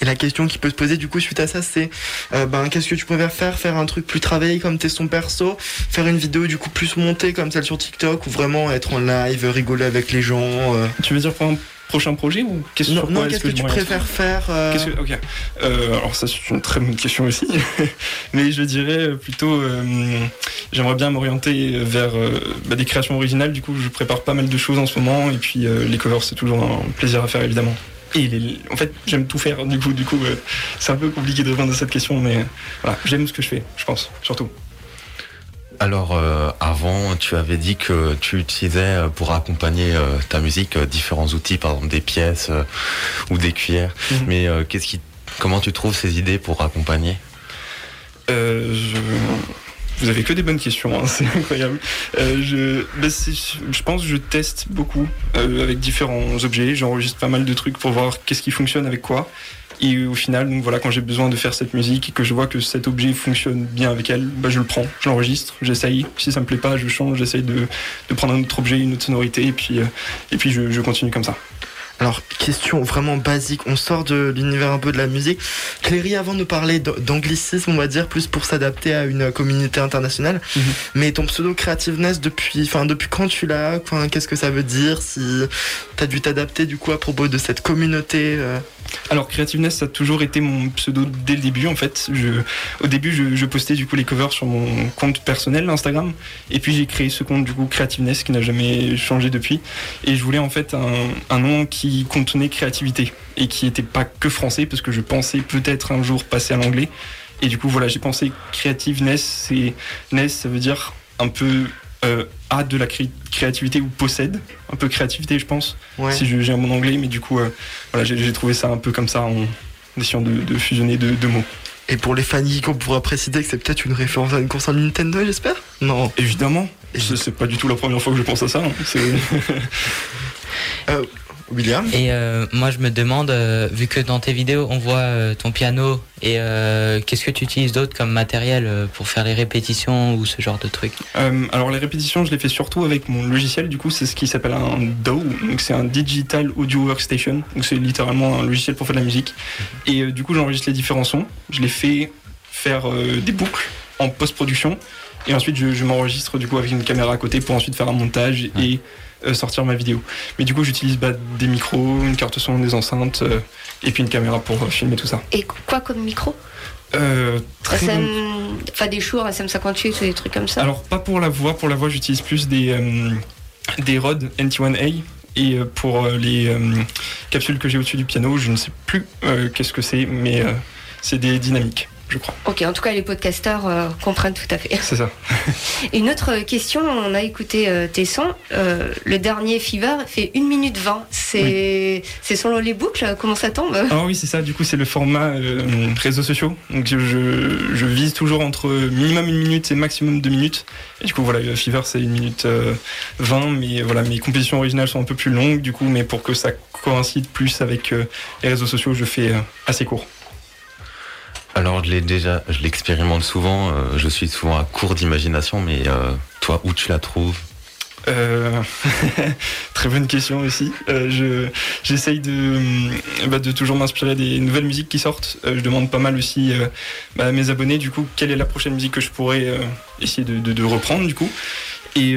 Et la question qui peut se poser du coup suite à ça, c'est euh, ben qu'est-ce que tu préfères faire? Faire un truc plus travaillé comme t'es son perso? Faire une vidéo du coup plus montée comme celle sur TikTok Ou vraiment être en live, rigoler avec les gens euh, Tu veux dire pour un prochain projet ou qu'est-ce Non, non que, je tu préfères faire euh, que- ok. Alors ça c'est une très bonne question aussi, mais je dirais plutôt, j'aimerais bien m'orienter vers bah, des créations originales. Du coup, je prépare pas mal de choses en ce moment, et puis les covers c'est toujours un plaisir à faire évidemment. Et les- en fait, j'aime tout faire. Du coup, du coup, euh, c'est un peu compliqué de répondre à cette question, mais voilà, j'aime ce que je fais, je pense, surtout. Alors euh, avant, tu avais dit que tu utilisais euh, pour accompagner euh, ta musique euh, différents outils, par exemple des pièces euh, ou des cuillères. Mhm. Mais euh, qu'est-ce qui, comment tu trouves ces idées pour accompagner? Euh, je... Vous avez que des bonnes questions, hein, c'est incroyable. Euh, je, bah, je pense que je teste beaucoup euh, avec différents objets. J'enregistre pas mal de trucs pour voir qu'est-ce qui fonctionne avec quoi. Et au final, donc voilà, quand j'ai besoin de faire cette musique et que je vois que cet objet fonctionne bien avec elle, bah, je le prends, je l'enregistre, j'essaye. Si ça me plaît pas, je change, j'essaye de, de prendre un autre objet, une autre sonorité, et puis, euh, et puis je, je continue comme ça. Alors, question vraiment basique, on sort de l'univers un peu de la musique. Cléry, avant de nous parler d'anglicisme, on va dire, plus pour s'adapter à une communauté internationale, Mhm. mais ton pseudo Creativeness, depuis, enfin, depuis quand tu l'as? Qu'est-ce que ça veut dire? Si t'as dû t'adapter du coup à propos de cette communauté euh, Alors Creativeness ça a toujours été mon pseudo dès le début en fait. Au début je, postais du coup les covers sur mon compte personnel Instagram. Et puis j'ai créé ce compte du coup Creativeness qui n'a jamais changé depuis. Et je voulais en fait un, nom qui contenait créativité et qui était pas que français parce que je pensais peut-être un jour passer à l'anglais. Et du coup voilà j'ai pensé Creativeness c'est Ness ça veut dire un peu euh, a de la cré- créativité ou possède un peu créativité je pense Ouais. si je- j'ai un bon anglais, mais du coup, euh, voilà, j'ai trouvé ça un peu comme ça en essayant de, de fusionner deux, deux mots. Et pour les fans geeks, on pourra préciser que c'est peut-être une référence à une console Nintendo, j'espère? Non. Évidemment, c'est pas du tout la première fois que je pense à ça. hein. Euh, William Et euh, moi, je me demande, euh, vu que dans tes vidéos, on voit euh, ton piano, et qu'est-ce que tu utilises d'autre comme matériel pour faire les répétitions ou ce genre de trucs? Alors les répétitions, je les fais surtout avec mon logiciel. Du coup, c'est ce qui s'appelle un DAW. Donc c'est un Digital Audio Workstation. Donc c'est littéralement un logiciel pour faire de la musique. Et euh, du coup, j'enregistre les différents sons. Je les fais faire des boucles en post-production. Et ensuite, je, je m'enregistre du coup avec une caméra à côté pour ensuite faire un montage et sortir ma vidéo. Mais du coup, j'utilise bah, des micros, une carte son, des enceintes euh, et puis une caméra pour euh, filmer tout ça. Et quoi comme micro? Euh, très SM, Enfin, des Shure, SM58 ou des trucs comme ça? Alors pas pour la voix, pour la voix j'utilise plus des, euh, des Rode NT1A et euh, pour euh, les euh, capsules que j'ai au-dessus du piano, je ne sais plus euh, qu'est-ce que c'est, mais euh, c'est des dynamiques, je crois. Ok, en tout cas, les podcasteurs euh, comprennent tout à fait. C'est ça. Une autre question, on a écouté euh, tes sons. Euh, le dernier Fever fait 1 minute 20. C'est c'est selon les boucles, comment ça tombe? Ah oui c'est ça, du coup c'est le format euh, réseaux sociaux. Donc je, je- vise toujours entre minimum une minute et maximum deux minutes. Et du coup voilà, le Fever c'est une minute euh, 20, mais voilà, mes compositions originales sont un peu plus longues du coup, mais pour que ça coïncide plus avec les réseaux sociaux, je fais assez court. Alors je l'ai déjà, je l'expérimente souvent. euh, je suis souvent à court d'imagination, mais euh, toi, où tu la trouves? Euh, très bonne question aussi. Je j'essaye de bah, de toujours m'inspirer des nouvelles musiques qui sortent. Je demande pas mal aussi bah, à mes abonnés du coup quelle est la prochaine musique que je pourrais essayer de, reprendre du coup. Et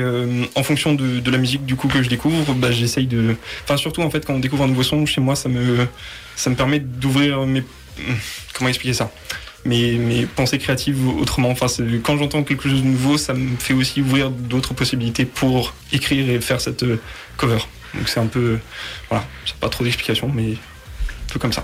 en fonction de, de la musique du coup que je découvre, bah, j'essaye de. Enfin surtout en fait quand on découvre un nouveau son chez moi, ça me ça me permet d'ouvrir mes comment expliquer ça? Mes, mes pensées créatives autrement. Enfin, quand j'entends quelque chose de nouveau, ça me fait aussi ouvrir d'autres possibilités pour écrire et faire cette euh, cover. Donc c'est un peu, voilà, c'est pas trop d'explications, mais un peu comme ça.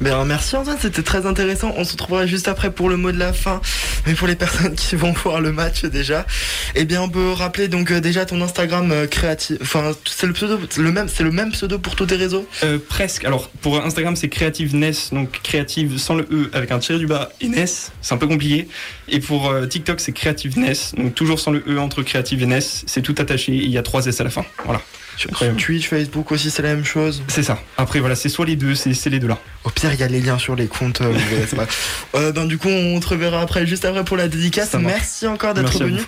Ben, merci Antoine, c'était très intéressant. On se retrouvera juste après pour le mot de la fin. Mais pour les personnes qui vont voir le match déjà, eh bien on peut rappeler donc euh, déjà ton Instagram euh, créatif. Enfin, c'est le pseudo, le même, c'est le même pseudo pour tous tes réseaux? Euh, presque. Alors pour Instagram c'est Creativeness, donc créative sans le E avec un tiré du bas et Ness, c'est un peu compliqué. Et pour euh, TikTok c'est Creativeness, donc toujours sans le E entre créative et Ness, c'est tout attaché il y a trois S à la fin. Voilà. Sur. Twitch, Facebook aussi, c'est la même chose. C'est ça. Après voilà, c'est soit les deux, c'est les deux là. Au pire, il y a les liens sur les comptes. euh, pas. Euh, donc, du coup, on te reverra après, juste après pour la dédicace. Merci encore d'être venu.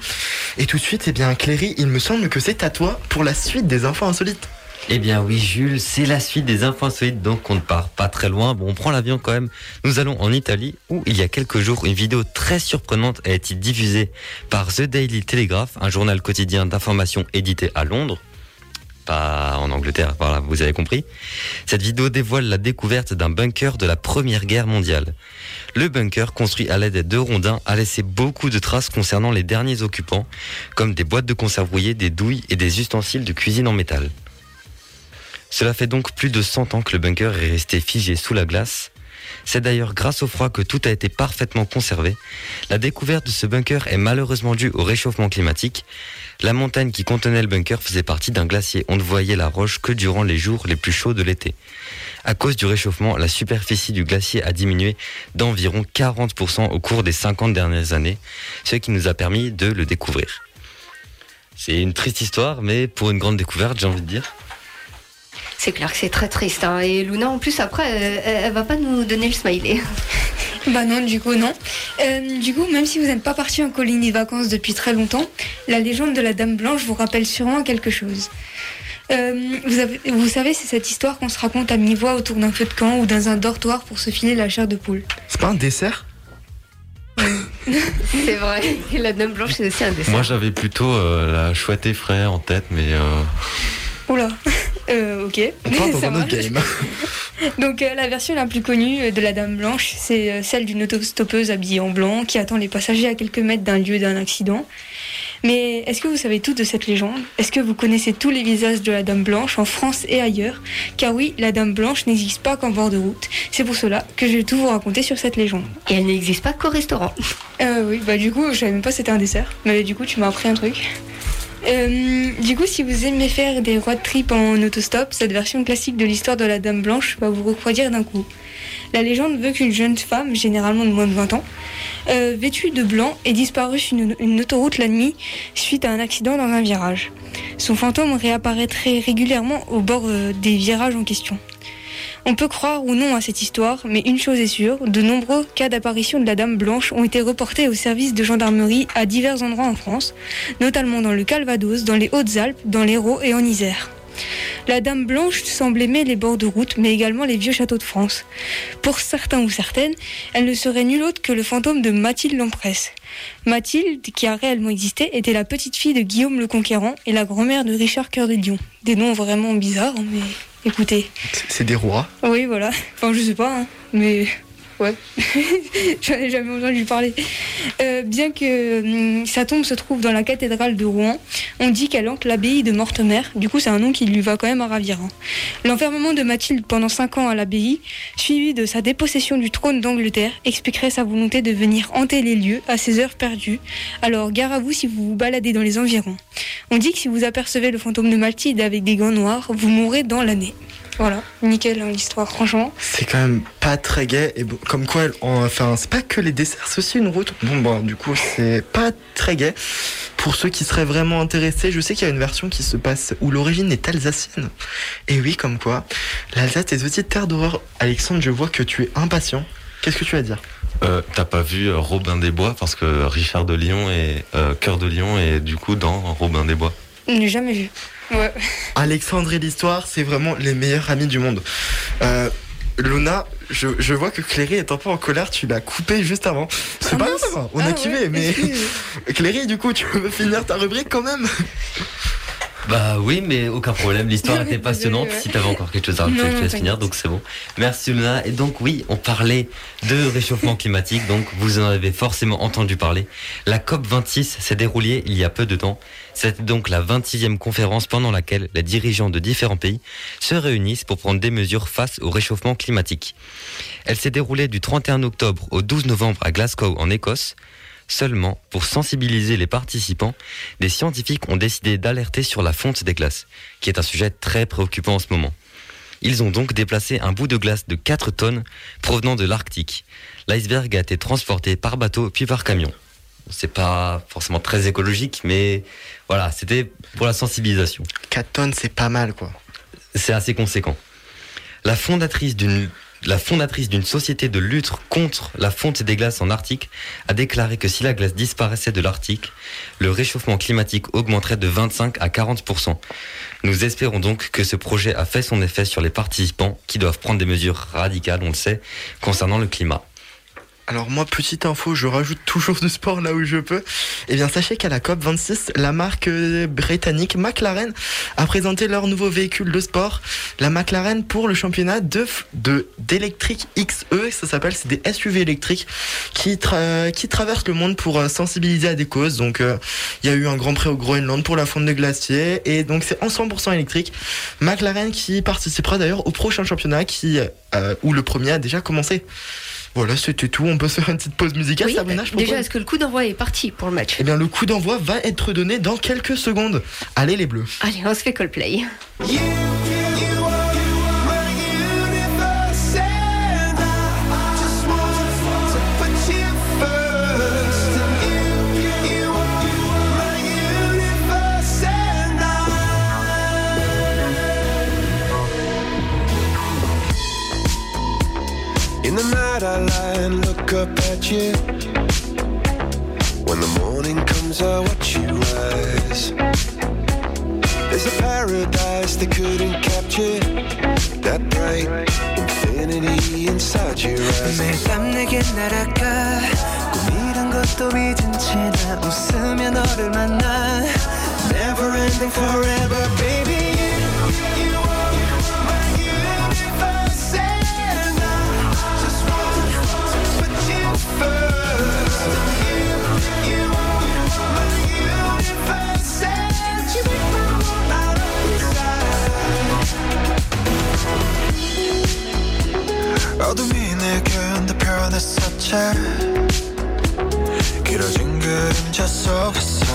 Et tout de suite, eh bien, Cléry, il me semble que c'est à toi pour la suite des infos insolites. Eh bien oui Jules, c'est la suite des infos insolites, donc on ne part pas très loin. Bon, on prend l'avion quand même. Nous allons en Italie où il y a quelques jours, une vidéo très surprenante a été diffusée par The Daily Telegraph, un journal quotidien d'information édité à Londres. Pas en Angleterre, voilà, vous avez compris. Cette vidéo dévoile la découverte d'un bunker de la Première Guerre mondiale. Le bunker, construit à l'aide de rondins, a laissé beaucoup de traces concernant les derniers occupants, comme des boîtes de conserve des douilles et des ustensiles de cuisine en métal. Cela fait donc plus de 100 ans que le bunker est resté figé sous la glace. C'est d'ailleurs grâce au froid que tout a été parfaitement conservé. La découverte de ce bunker est malheureusement due au réchauffement climatique. La montagne qui contenait le bunker faisait partie d'un glacier. On ne voyait la roche que durant les jours les plus chauds de l'été. À cause du réchauffement, la superficie du glacier a diminué d'environ 40% au cours des 50 dernières années, ce qui nous a permis de le découvrir. C'est une triste histoire, mais pour une grande découverte, j'ai envie de dire. C'est clair que c'est très triste. hein. Et Luna, en plus, après, elle, elle va pas nous donner le smiley. Bah non, du coup, non. Euh, du coup, même si vous n'êtes pas parti en colonie de vacances depuis très longtemps, la légende de la Dame Blanche vous rappelle sûrement quelque chose. Euh, vous, avez- vous savez, c'est cette histoire qu'on se raconte à mi-voix autour d'un feu de camp ou dans un dortoir pour se filer la chair de poule. C'est pas un dessert? C'est vrai. Et la Dame Blanche, c'est aussi un dessin. Moi, j'avais plutôt euh, la chouette effraie en tête, mais euh, Oula, euh, ok. On parle dans Ça un autre game. Donc euh, la version la plus connue euh, de la Dame Blanche, c'est euh, celle d'une autostoppeuse habillée en blanc qui attend les passagers à quelques mètres d'un lieu d'un accident. Mais est-ce que vous savez tout de cette légende? Est-ce que vous connaissez tous les visages de la Dame Blanche en France et ailleurs? Car oui, la Dame Blanche n'existe pas qu'en bord de route. C'est pour cela que je vais tout vous raconter sur cette légende. Et elle n'existe pas qu'au restaurant. Euh, oui, bah du coup, je savais même pas c'était un dessert. Mais du coup, tu m'as appris un truc. Euh, du coup, si vous aimez faire des road trips en autostop, cette version classique de l'histoire de la Dame Blanche va vous refroidir d'un coup. La légende veut qu'une jeune femme, généralement de moins de 20 ans, euh, vêtue de blanc, ait disparu sur une, autoroute la nuit suite à un accident dans un virage. Son fantôme réapparaîtrait régulièrement au bord euh, des virages en question. On peut croire ou non à cette histoire, mais une chose est sûre, de nombreux cas d'apparition de la Dame Blanche ont été reportés au service de gendarmerie à divers endroits en France, notamment dans le Calvados, dans les Hautes-Alpes, dans l'Hérault et en Isère. La Dame Blanche semble aimer les bords de route, mais également les vieux châteaux de France. Pour certains ou certaines, elle ne serait nulle autre que le fantôme de Mathilde Lempresse. Mathilde, qui a réellement existé, était la petite fille de Guillaume le Conquérant et la grand-mère de Richard Cœur de Lion. Des noms vraiment bizarres, mais écoutez. C'est- des rois. Oui, voilà. Enfin, je sais pas, hein, mais J'en ai jamais entendu parler. Euh, bien que hum, sa tombe se trouve dans la cathédrale de Rouen, on dit qu'elle hante l'abbaye de Mortemer. Du coup, c'est un nom qui lui va quand même à ravir. hein. L'enfermement de Mathilde pendant 5 ans à l'abbaye, suivi de sa dépossession du trône d'Angleterre, expliquerait sa volonté de venir hanter les lieux à ses heures perdues. Alors, gare à vous si vous vous baladez dans les environs. On dit que si vous apercevez le fantôme de Mathilde avec des gants noirs, vous mourrez dans l'année. Voilà, nickel hein, l'histoire, franchement. C'est quand même pas très gai. Et bon, comme quoi, elle- en- enfin, c'est pas que les desserts, c'est aussi une route. Bon, bon, du coup, c'est pas très gai. Pour ceux qui seraient vraiment intéressés, je sais qu'il y a une version qui se passe où l'origine est alsacienne. Et oui, comme quoi, l'Alsace est aussi terre d'horreur. Alexandre, je vois que tu es impatient. Qu'est-ce que tu vas dire? Euh, t'as pas vu euh, Robin des Bois? Parce que Richard de Lion et euh, Cœur de Lion est du coup dans Robin des Bois. Je n'ai jamais vu. Ouais. Alexandre et l'histoire, c'est vraiment les meilleurs amis du monde. Euh, Luna, je, je vois que Cléry est un peu en colère, tu l'as coupé juste avant. C'est Ah pas grave, on Ah a ouais, kiffé, mais. Cléry, du coup, tu veux finir ta rubrique quand même? Bah oui, mais aucun problème. L'histoire était passionnante. Si t'avais encore quelque chose à rajouter, finir, donc c'est bon. Merci Luna. Et donc oui, on parlait de réchauffement climatique, donc vous en avez forcément entendu parler. La COP 26 s'est déroulée il y a peu de temps. C'était donc la 26e conférence pendant laquelle les dirigeants de différents pays se réunissent pour prendre des mesures face au réchauffement climatique. Elle s'est déroulée du 31 octobre au 12 novembre à Glasgow en Écosse. Seulement, pour sensibiliser les participants, des scientifiques ont décidé d'alerter sur la fonte des glaces, qui est un sujet très préoccupant en ce moment. Ils ont donc déplacé un bout de glace de 4 tonnes provenant de l'Arctique. L'iceberg a été transporté par bateau puis par camion. C'est pas forcément très écologique, mais voilà, c'était pour la sensibilisation. 4 tonnes, c'est pas mal, quoi. C'est assez conséquent. La fondatrice d'une la fondatrice d'une société de lutte contre la fonte des glaces en Arctique a déclaré que si la glace disparaissait de l'Arctique, le réchauffement climatique augmenterait de 25 à 40 Nous espérons donc que ce projet a fait son effet sur les participants qui doivent prendre des mesures radicales, on le sait, concernant le climat. Alors moi, petite info, je rajoute toujours du sport là où je peux. Eh bien, sachez qu'à la COP26, la marque euh, britannique McLaren a présenté leur nouveau véhicule de sport, la McLaren pour le championnat de d'électrique XE, ça s'appelle, c'est des SUV électriques qui traversent le monde pour euh, sensibiliser à des causes. Donc, euh, il y a eu un Grand Prix au Groenland pour la fonte des glaciers et donc c'est en 100% électrique. McLaren qui participera d'ailleurs au prochain championnat qui euh, où le premier a déjà commencé. Voilà, c'était tout. On peut se faire une petite pause musicale, Oui, Sabrina, je déjà, est-ce que le coup d'envoi est parti pour le match Eh bien, le coup d'envoi va être donné dans quelques secondes. Allez, les bleus. Allez, on se fait Coldplay. In I lie and look up at you. When the morning comes, I watch you rise. There's a paradise they couldn't capture. That bright infinity inside your eyes. 매일 밤 내게 날아가 꿈이란 것도 잊은 채나 웃으며 너를 만나 Never ending forever, baby. 표현했었지 길어진 그림자 속에서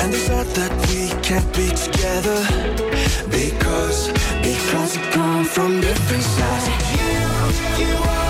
And they thought that we can't be together Because, because we come from different sides You, you are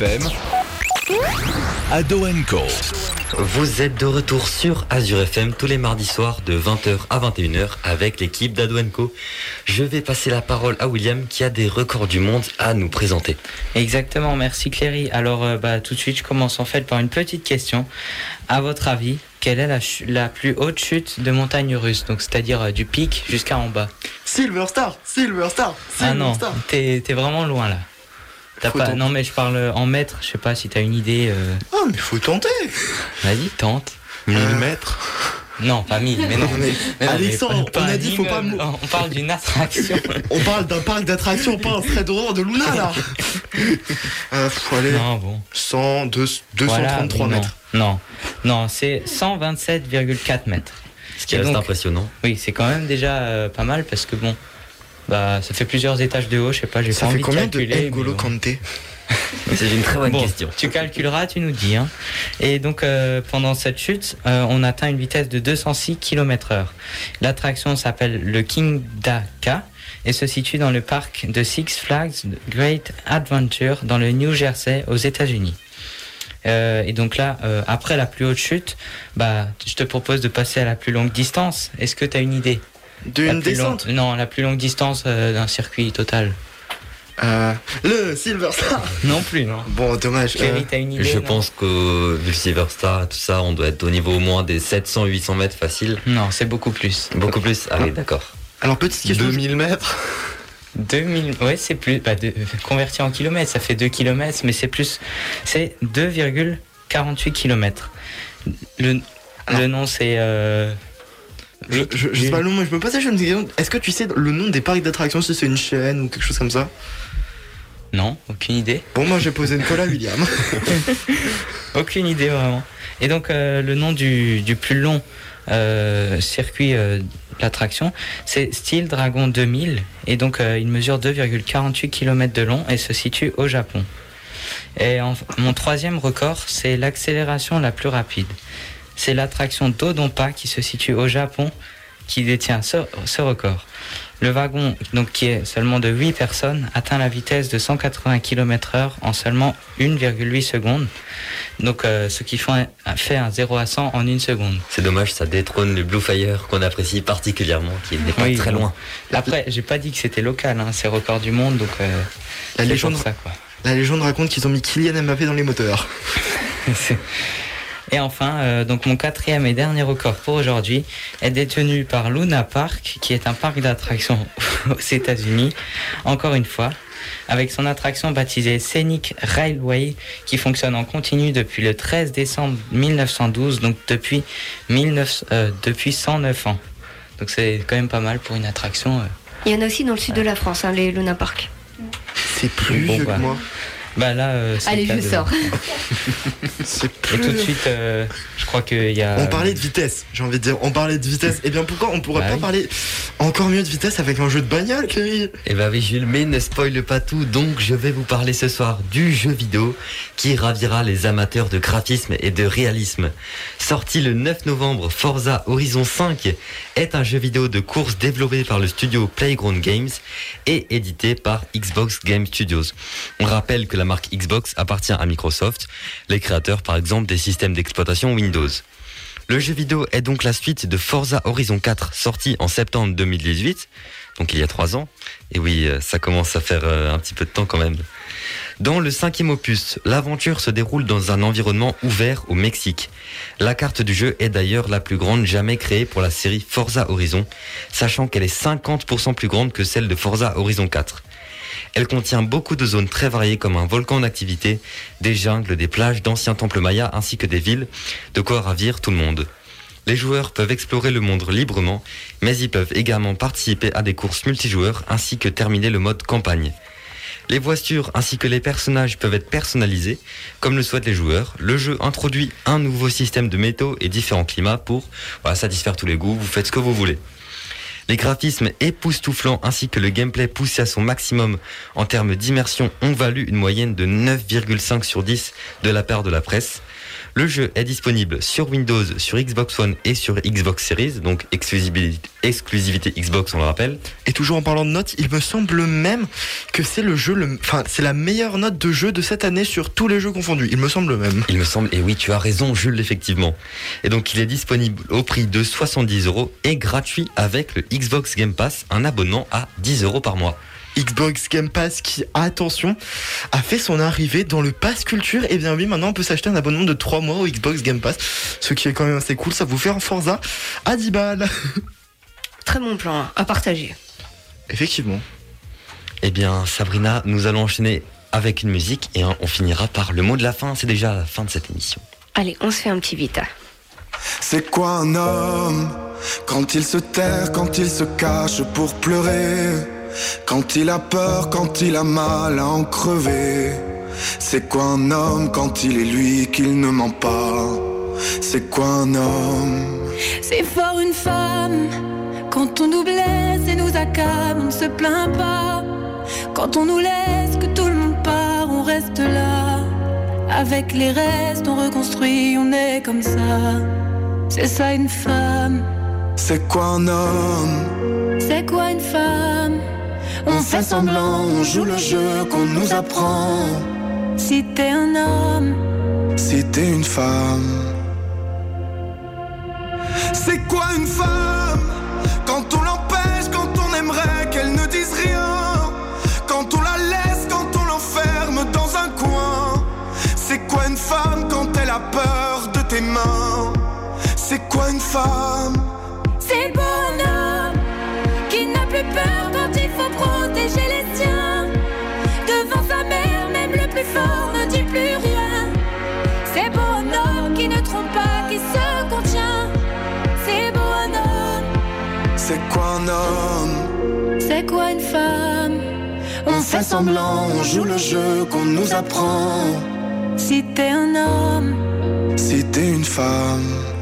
FM, Ado Co. Vous êtes de retour sur Azure FM tous les mardis soirs de 20h à 21h avec l'équipe d'Ado Co. Je vais passer la parole à William qui a des records du monde à nous présenter. Exactement, merci Cléry. Alors euh, bah, tout de suite, je commence en fait par une petite question. À votre avis, quelle est la, plus haute chute de montagne russe? Donc c'est-à-dire euh, du pic jusqu'à en bas. Silver Star, Silver Star, Silver Ah non, Star. t'es vraiment loin là. Pas, tenter. non mais je parle en mètres, je sais pas si t'as une idée. euh, Ah, mais faut tenter. Vas-y, tente. 1000 Euh, mètres Non, pas mille, mais non. Mais Mais non, mais Alexandre, pas- on pas a dit faut pas On parle d'une attraction. On parle d'un parc d'attractions, pas un thread horror de Luna là. euh, faut aller non, bon. 100, 2, 233 Voilà, non, mètres. Non, non, c'est 127,4 mètres. Ce qui donc- impressionnant. Oui, c'est quand même déjà euh, pas mal parce que bon, bah ça fait plusieurs étages de haut, je sais pas, j'ai Ça pas fait envie combien de de calculer. N'Golo mais bon. Kanté C'est une très bonne Bon, question. Tu calculeras, tu nous dis. Hein. Et donc euh, pendant cette chute, euh, on atteint une vitesse de 206 km/h. L'attraction s'appelle le King Daka et se situe dans le parc de Six Flags Great Adventure dans le New Jersey aux États-Unis. Euh, et donc là, euh, après la plus haute chute, bah, je te propose de passer à la plus longue distance. Est-ce que tu as une idée? D'une descente Non, la plus longue distance euh, d'un circuit total. Euh, Le Silver Star Non plus, non. Bon, dommage. Euh, t'as une idée Je non pense que vu le Silver Star, tout ça, on doit être au niveau au moins des 700-800 mètres facile. Non, c'est beaucoup plus. Beaucoup plus Ah oui, d'accord. Alors, petite question. 2000 mètres 2000, ouais, c'est plus, bah, de- converti en kilomètres, ça fait 2 km, mais c'est plus, c'est 2,48 km. Le, Le nom c'est. euh, Je, je, je sais pas le nom, mais je me posais une question. Est-ce que tu sais le nom des parcs d'attractions, si c'est une chaîne ou quelque chose comme ça Non, aucune idée. Bon, moi j'ai posé à William. Aucune idée vraiment. Et donc euh, le nom du, du plus long euh, circuit euh, d'attraction, c'est Steel Dragon 2000. Et donc euh, il mesure 2,48 km de long et se situe au Japon. Et en- mon troisième record, c'est l'accélération la plus rapide. C'est l'attraction Dodonpa qui se situe au Japon qui détient ce, ce record. Le wagon, donc qui est seulement de 8 personnes, atteint la vitesse de 180 km/h en seulement 1,8 secondes. Donc, euh, ce qui fait un, fait un 0 à 100 en une seconde. C'est dommage, ça détrône le Blue Fire qu'on apprécie particulièrement, qui n'est pas Oui, très bon. loin. Après, j'ai pas dit que c'était local, hein, c'est record du monde, donc euh, La légende, pour ça quoi. la légende raconte qu'ils ont mis Kylian Mbappé dans les moteurs. Et enfin, euh, donc mon quatrième et dernier record pour aujourd'hui est détenu par Luna Park, qui est un parc d'attractions aux États-Unis, encore une fois, avec son attraction baptisée Scenic Railway, qui fonctionne en continu depuis le 13 décembre 1912, donc depuis, 19, euh, depuis 109 ans. Donc c'est quand même pas mal pour une attraction. euh. Il y en a aussi dans le sud de la France, hein, les Luna Park. C'est plus Bon, vieux bah. que moi. Bah là, euh, Allez, je de- sors. Et tout de suite, euh, je crois qu'il y a. On parlait de vitesse, j'ai envie de dire. On parlait de vitesse. Eh bien, pourquoi on pourrait Bah pas oui. parler encore mieux de vitesse avec un jeu de bagnole, Camille? Eh bah oui Jules, mais ne spoile pas tout, donc je vais vous parler ce soir du jeu vidéo qui ravira les amateurs de graphisme et de réalisme. Sorti le 9 novembre, Forza Horizon 5 est un jeu vidéo de course développé par le studio Playground Games et édité par Xbox Game Studios. On rappelle que la marque Xbox appartient à Microsoft, les créateurs par exemple des systèmes d'exploitation Windows. Le jeu vidéo est donc la suite de Forza Horizon 4, sorti en septembre 2018, donc il y a trois ans. Et oui, euh, ça commence à faire euh, un petit peu de temps quand même. Dans le cinquième opus, l'aventure se déroule dans un environnement ouvert au Mexique. La carte du jeu est d'ailleurs la plus grande jamais créée pour la série Forza Horizon, sachant qu'elle est 50% plus grande que celle de Forza Horizon 4. Elle contient beaucoup de zones très variées comme un volcan d'activité, des jungles, des plages d'anciens temples mayas ainsi que des villes, de quoi ravir tout le monde. Les joueurs peuvent explorer le monde librement, mais ils peuvent également participer à des courses multijoueurs ainsi que terminer le mode campagne. Les voitures ainsi que les personnages peuvent être personnalisés, comme le souhaitent les joueurs. Le jeu introduit un nouveau système de métaux et différents climats pour satisfaire tous les goûts, vous faites ce que vous voulez. Les graphismes époustouflants ainsi que le gameplay poussé à son maximum en termes d'immersion ont valu une moyenne de 9,5 sur 10 de la part de la presse. Le jeu est disponible sur Windows, sur Xbox One et sur Xbox Series, donc exclusivité, Xbox, on le rappelle. Et toujours en parlant de notes, il me semble même que c'est le jeu, le... enfin, c'est la meilleure note de jeu de cette année sur tous les jeux confondus. Il me semble même. Il me semble, et oui, tu as raison, Jules, effectivement. Et donc, il est disponible au prix de 70 euros et gratuit avec le Xbox Game Pass, un abonnement à 10 euros par mois. Xbox Game Pass qui, attention, a fait son arrivée dans le Pass Culture. Et bien oui, maintenant on peut s'acheter un abonnement de 3 mois au Xbox Game Pass, ce qui est quand même assez cool. Ça vous fait un Forza à 10 balles. Très bon plan à partager. Effectivement. Eh bien, Sabrina, nous allons enchaîner avec une musique et on finira par le mot de la fin. C'est déjà la fin de cette émission. Allez, on se fait un petit vita. C'est quoi un homme quand il se terre, quand il se cache pour pleurer, quand il a peur, quand il a mal à en crever. C'est quoi un homme quand il est lui qu'il ne ment pas? C'est quoi un homme? C'est fort une femme quand on nous blesse et nous accable, on ne se plaint pas. Quand on nous laisse, que tout le monde part, on reste là. Avec les restes, on reconstruit, on est comme ça. C'est ça une femme. C'est quoi un homme? C'est quoi une femme? On fait semblant, on joue le jeu qu'on nous apprend. Si t'es un homme, Si t'es une femme. C'est quoi une femme? Quand on l'empêche, quand on aimerait qu'elle ne dise rien. Quand on la laisse, quand on l'enferme dans un coin. C'est quoi une femme quand elle a peur de tes mains? C'est quoi une femme? C'est beau un homme qui ne trompe pas, qui se contient. C'est beau un homme. C'est quoi un homme? C'est quoi une femme? On fait semblant, on joue le jeu qu'on nous apprend. Si t'es un homme, si t'es une femme.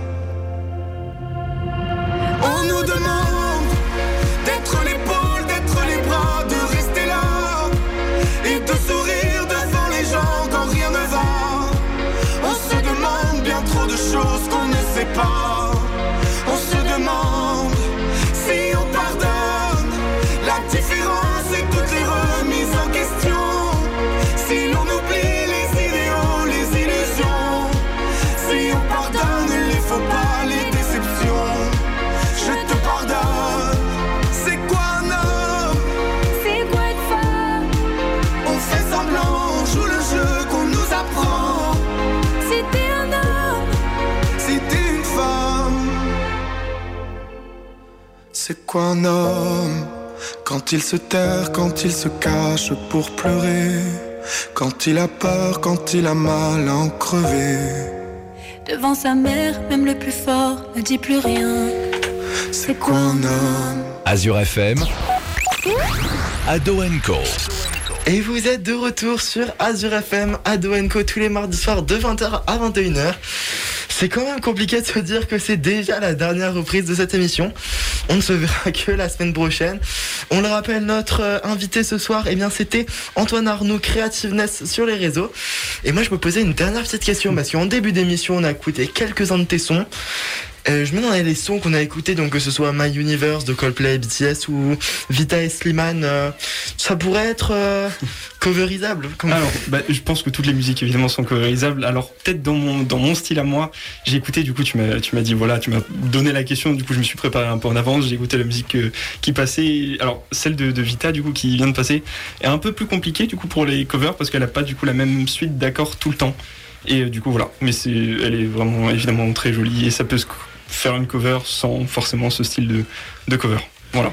Qu'on c'est quoi un homme Quand il se terre, quand il se cache pour pleurer, quand il a peur, quand il a mal à en crever. devant sa mère, même le plus fort ne dit plus rien. C'est quoi un homme? Azure FM, Ado Co. Et vous êtes de retour sur Azure FM, Ado Co tous les mardis soirs de 20h à 21h. C'est quand même compliqué de se dire que c'est déjà la dernière reprise de cette émission. On ne se verra que la semaine prochaine. On le rappelle, notre euh, invité ce soir, eh bien, c'était Antoine Arnaud, Creativeness sur les réseaux. Et moi, je me posais une dernière petite question parce qu'en début d'émission, on a écouté quelques-uns de tes sons. Euh, je me demandais les sons qu'on a écoutés, donc que ce soit My Universe de Coldplay, BTS ou Vita et Slimane, euh, ça pourrait être euh, coverisable. Comme... Alors, bah, je pense que toutes les musiques évidemment sont coverisables. Alors peut-être dans mon dans mon style à moi, j'ai écouté. Du coup, tu m'as tu m'as dit voilà, tu m'as donné la question. Du coup, je me suis préparé un peu en avance. J'ai écouté la musique euh, qui passait. Alors celle de, de Vita du coup qui vient de passer est un peu plus compliquée du coup pour les covers parce qu'elle a pas du coup la même suite d'accords tout le temps. Et euh, du coup voilà. Mais c'est elle est vraiment évidemment très jolie et ça peut se faire une cover sans forcément ce style de de cover. Voilà.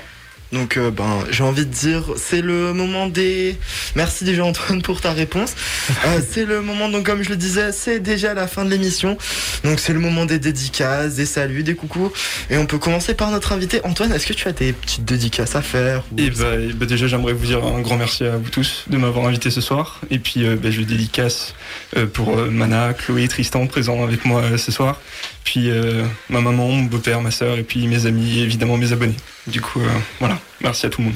Donc euh, ben j'ai envie de dire c'est le moment des merci déjà Antoine pour ta réponse. Euh, c'est le moment donc comme je le disais c'est déjà la fin de l'émission donc c'est le moment des dédicaces, des saluts, des coucous et on peut commencer par notre invité Antoine. Est-ce que tu as des petites dédicaces à faire ou- Et bah, et bah, déjà, j'aimerais vous dire un grand merci à vous tous de m'avoir invité ce soir. Et puis, euh, bah, je dédicace pour Mana, Chloé, Tristan présents avec moi ce soir. Puis euh, ma maman, mon beau-père, ma soeur, et puis mes amis, et évidemment mes abonnés. Du coup, euh, voilà. Merci à tout le monde.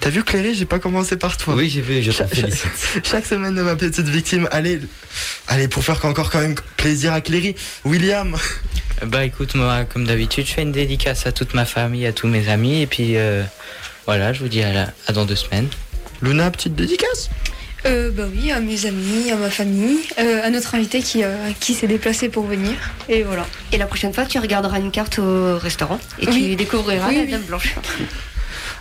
T'as vu Cléry, j'ai pas commencé par toi. Oui, j'ai vu, je te Cha- cha- félicite. Chaque semaine de ma petite victime. Allez, allez pour faire encore quand même plaisir à Cléry. William. Bah écoute, moi, comme d'habitude, je fais une dédicace à toute ma famille, à tous mes amis. Et puis, euh, voilà, je vous dis à, la- à dans deux semaines. Luna, petite dédicace Euh, bah oui, à mes amis, à ma famille, euh, à notre invité qui, euh, qui s'est déplacé pour venir. Et voilà. Et la prochaine fois, tu regarderas une carte au restaurant et tu découvriras Oui, la oui. Dame Blanche.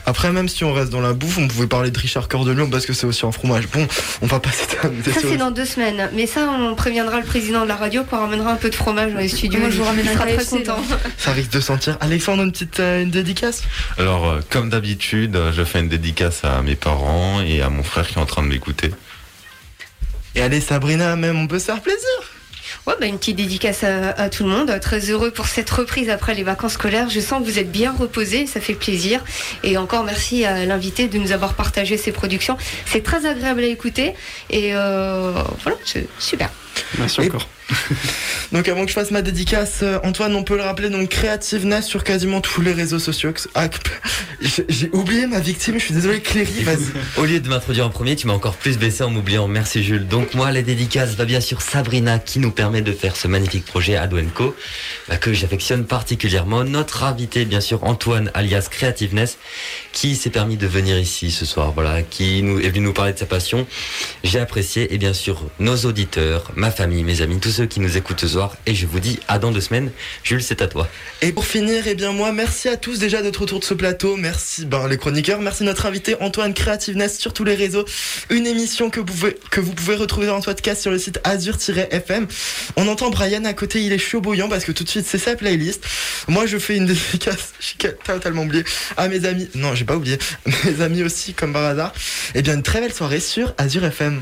Après, même si on reste dans la bouffe, on pouvait parler de Richard Cœur de Lion parce que c'est aussi un fromage. Bon, on va pas s'éterniser Ça, c'est dans deux semaines. Mais ça, on préviendra le président de la radio qu'on ramènera un peu de fromage dans les studios. Moi, je vous ramène Il un sera très content. Ça risque de sentir. Alexandre, une petite euh, une dédicace? Alors, euh, comme d'habitude, euh, je fais une dédicace à mes parents et à mon frère qui est en train de m'écouter. Et allez, Sabrina, même, on peut se faire plaisir. Ouais, bah, une petite dédicace à, tout le monde. Très heureux pour cette reprise après les vacances scolaires. Je sens que vous êtes bien reposés, ça fait plaisir. Et encore merci à l'invité de nous avoir partagé ses productions. C'est très agréable à écouter. Et euh, voilà, c'est super. Merci Et- encore. Donc avant que je fasse ma dédicace, euh, Antoine, on peut le rappeler, donc Creativeness sur quasiment tous les réseaux sociaux. Ah, j'ai- oublié ma victime, je suis désolé, Cléry, vas-y. Au lieu de m'introduire en premier, tu m'as encore plus baissé en m'oubliant. Merci Jules. Donc moi, les dédicaces va bien sûr Sabrina qui nous permet de faire ce magnifique projet Ado Co bah, que j'affectionne particulièrement. Notre invité, bien sûr, Antoine alias Creativeness qui s'est permis de venir ici ce soir. Voilà, qui est venu nous parler de sa passion. J'ai apprécié et bien sûr nos auditeurs, ma famille, mes amis, tous ceux qui nous écoutent ce soir. Et je vous dis à dans deux semaines. Jules, c'est à toi. Et pour finir, eh bien moi, merci à tous déjà d'être autour de ce plateau. Merci ben, les chroniqueurs, merci notre invité Antoine Creativeness sur tous les réseaux. Une émission que vous pouvez, que vous pouvez retrouver en podcast sur le site azur-fm. On entend Brian à côté, il est chaud bouillant parce que tout de suite c'est sa playlist. Moi je fais une dédicace, j'ai totalement oublié, à mes amis. Non, j'ai pas oublié, mes amis aussi comme par hasard. Eh bien une très belle soirée sur Azure FM.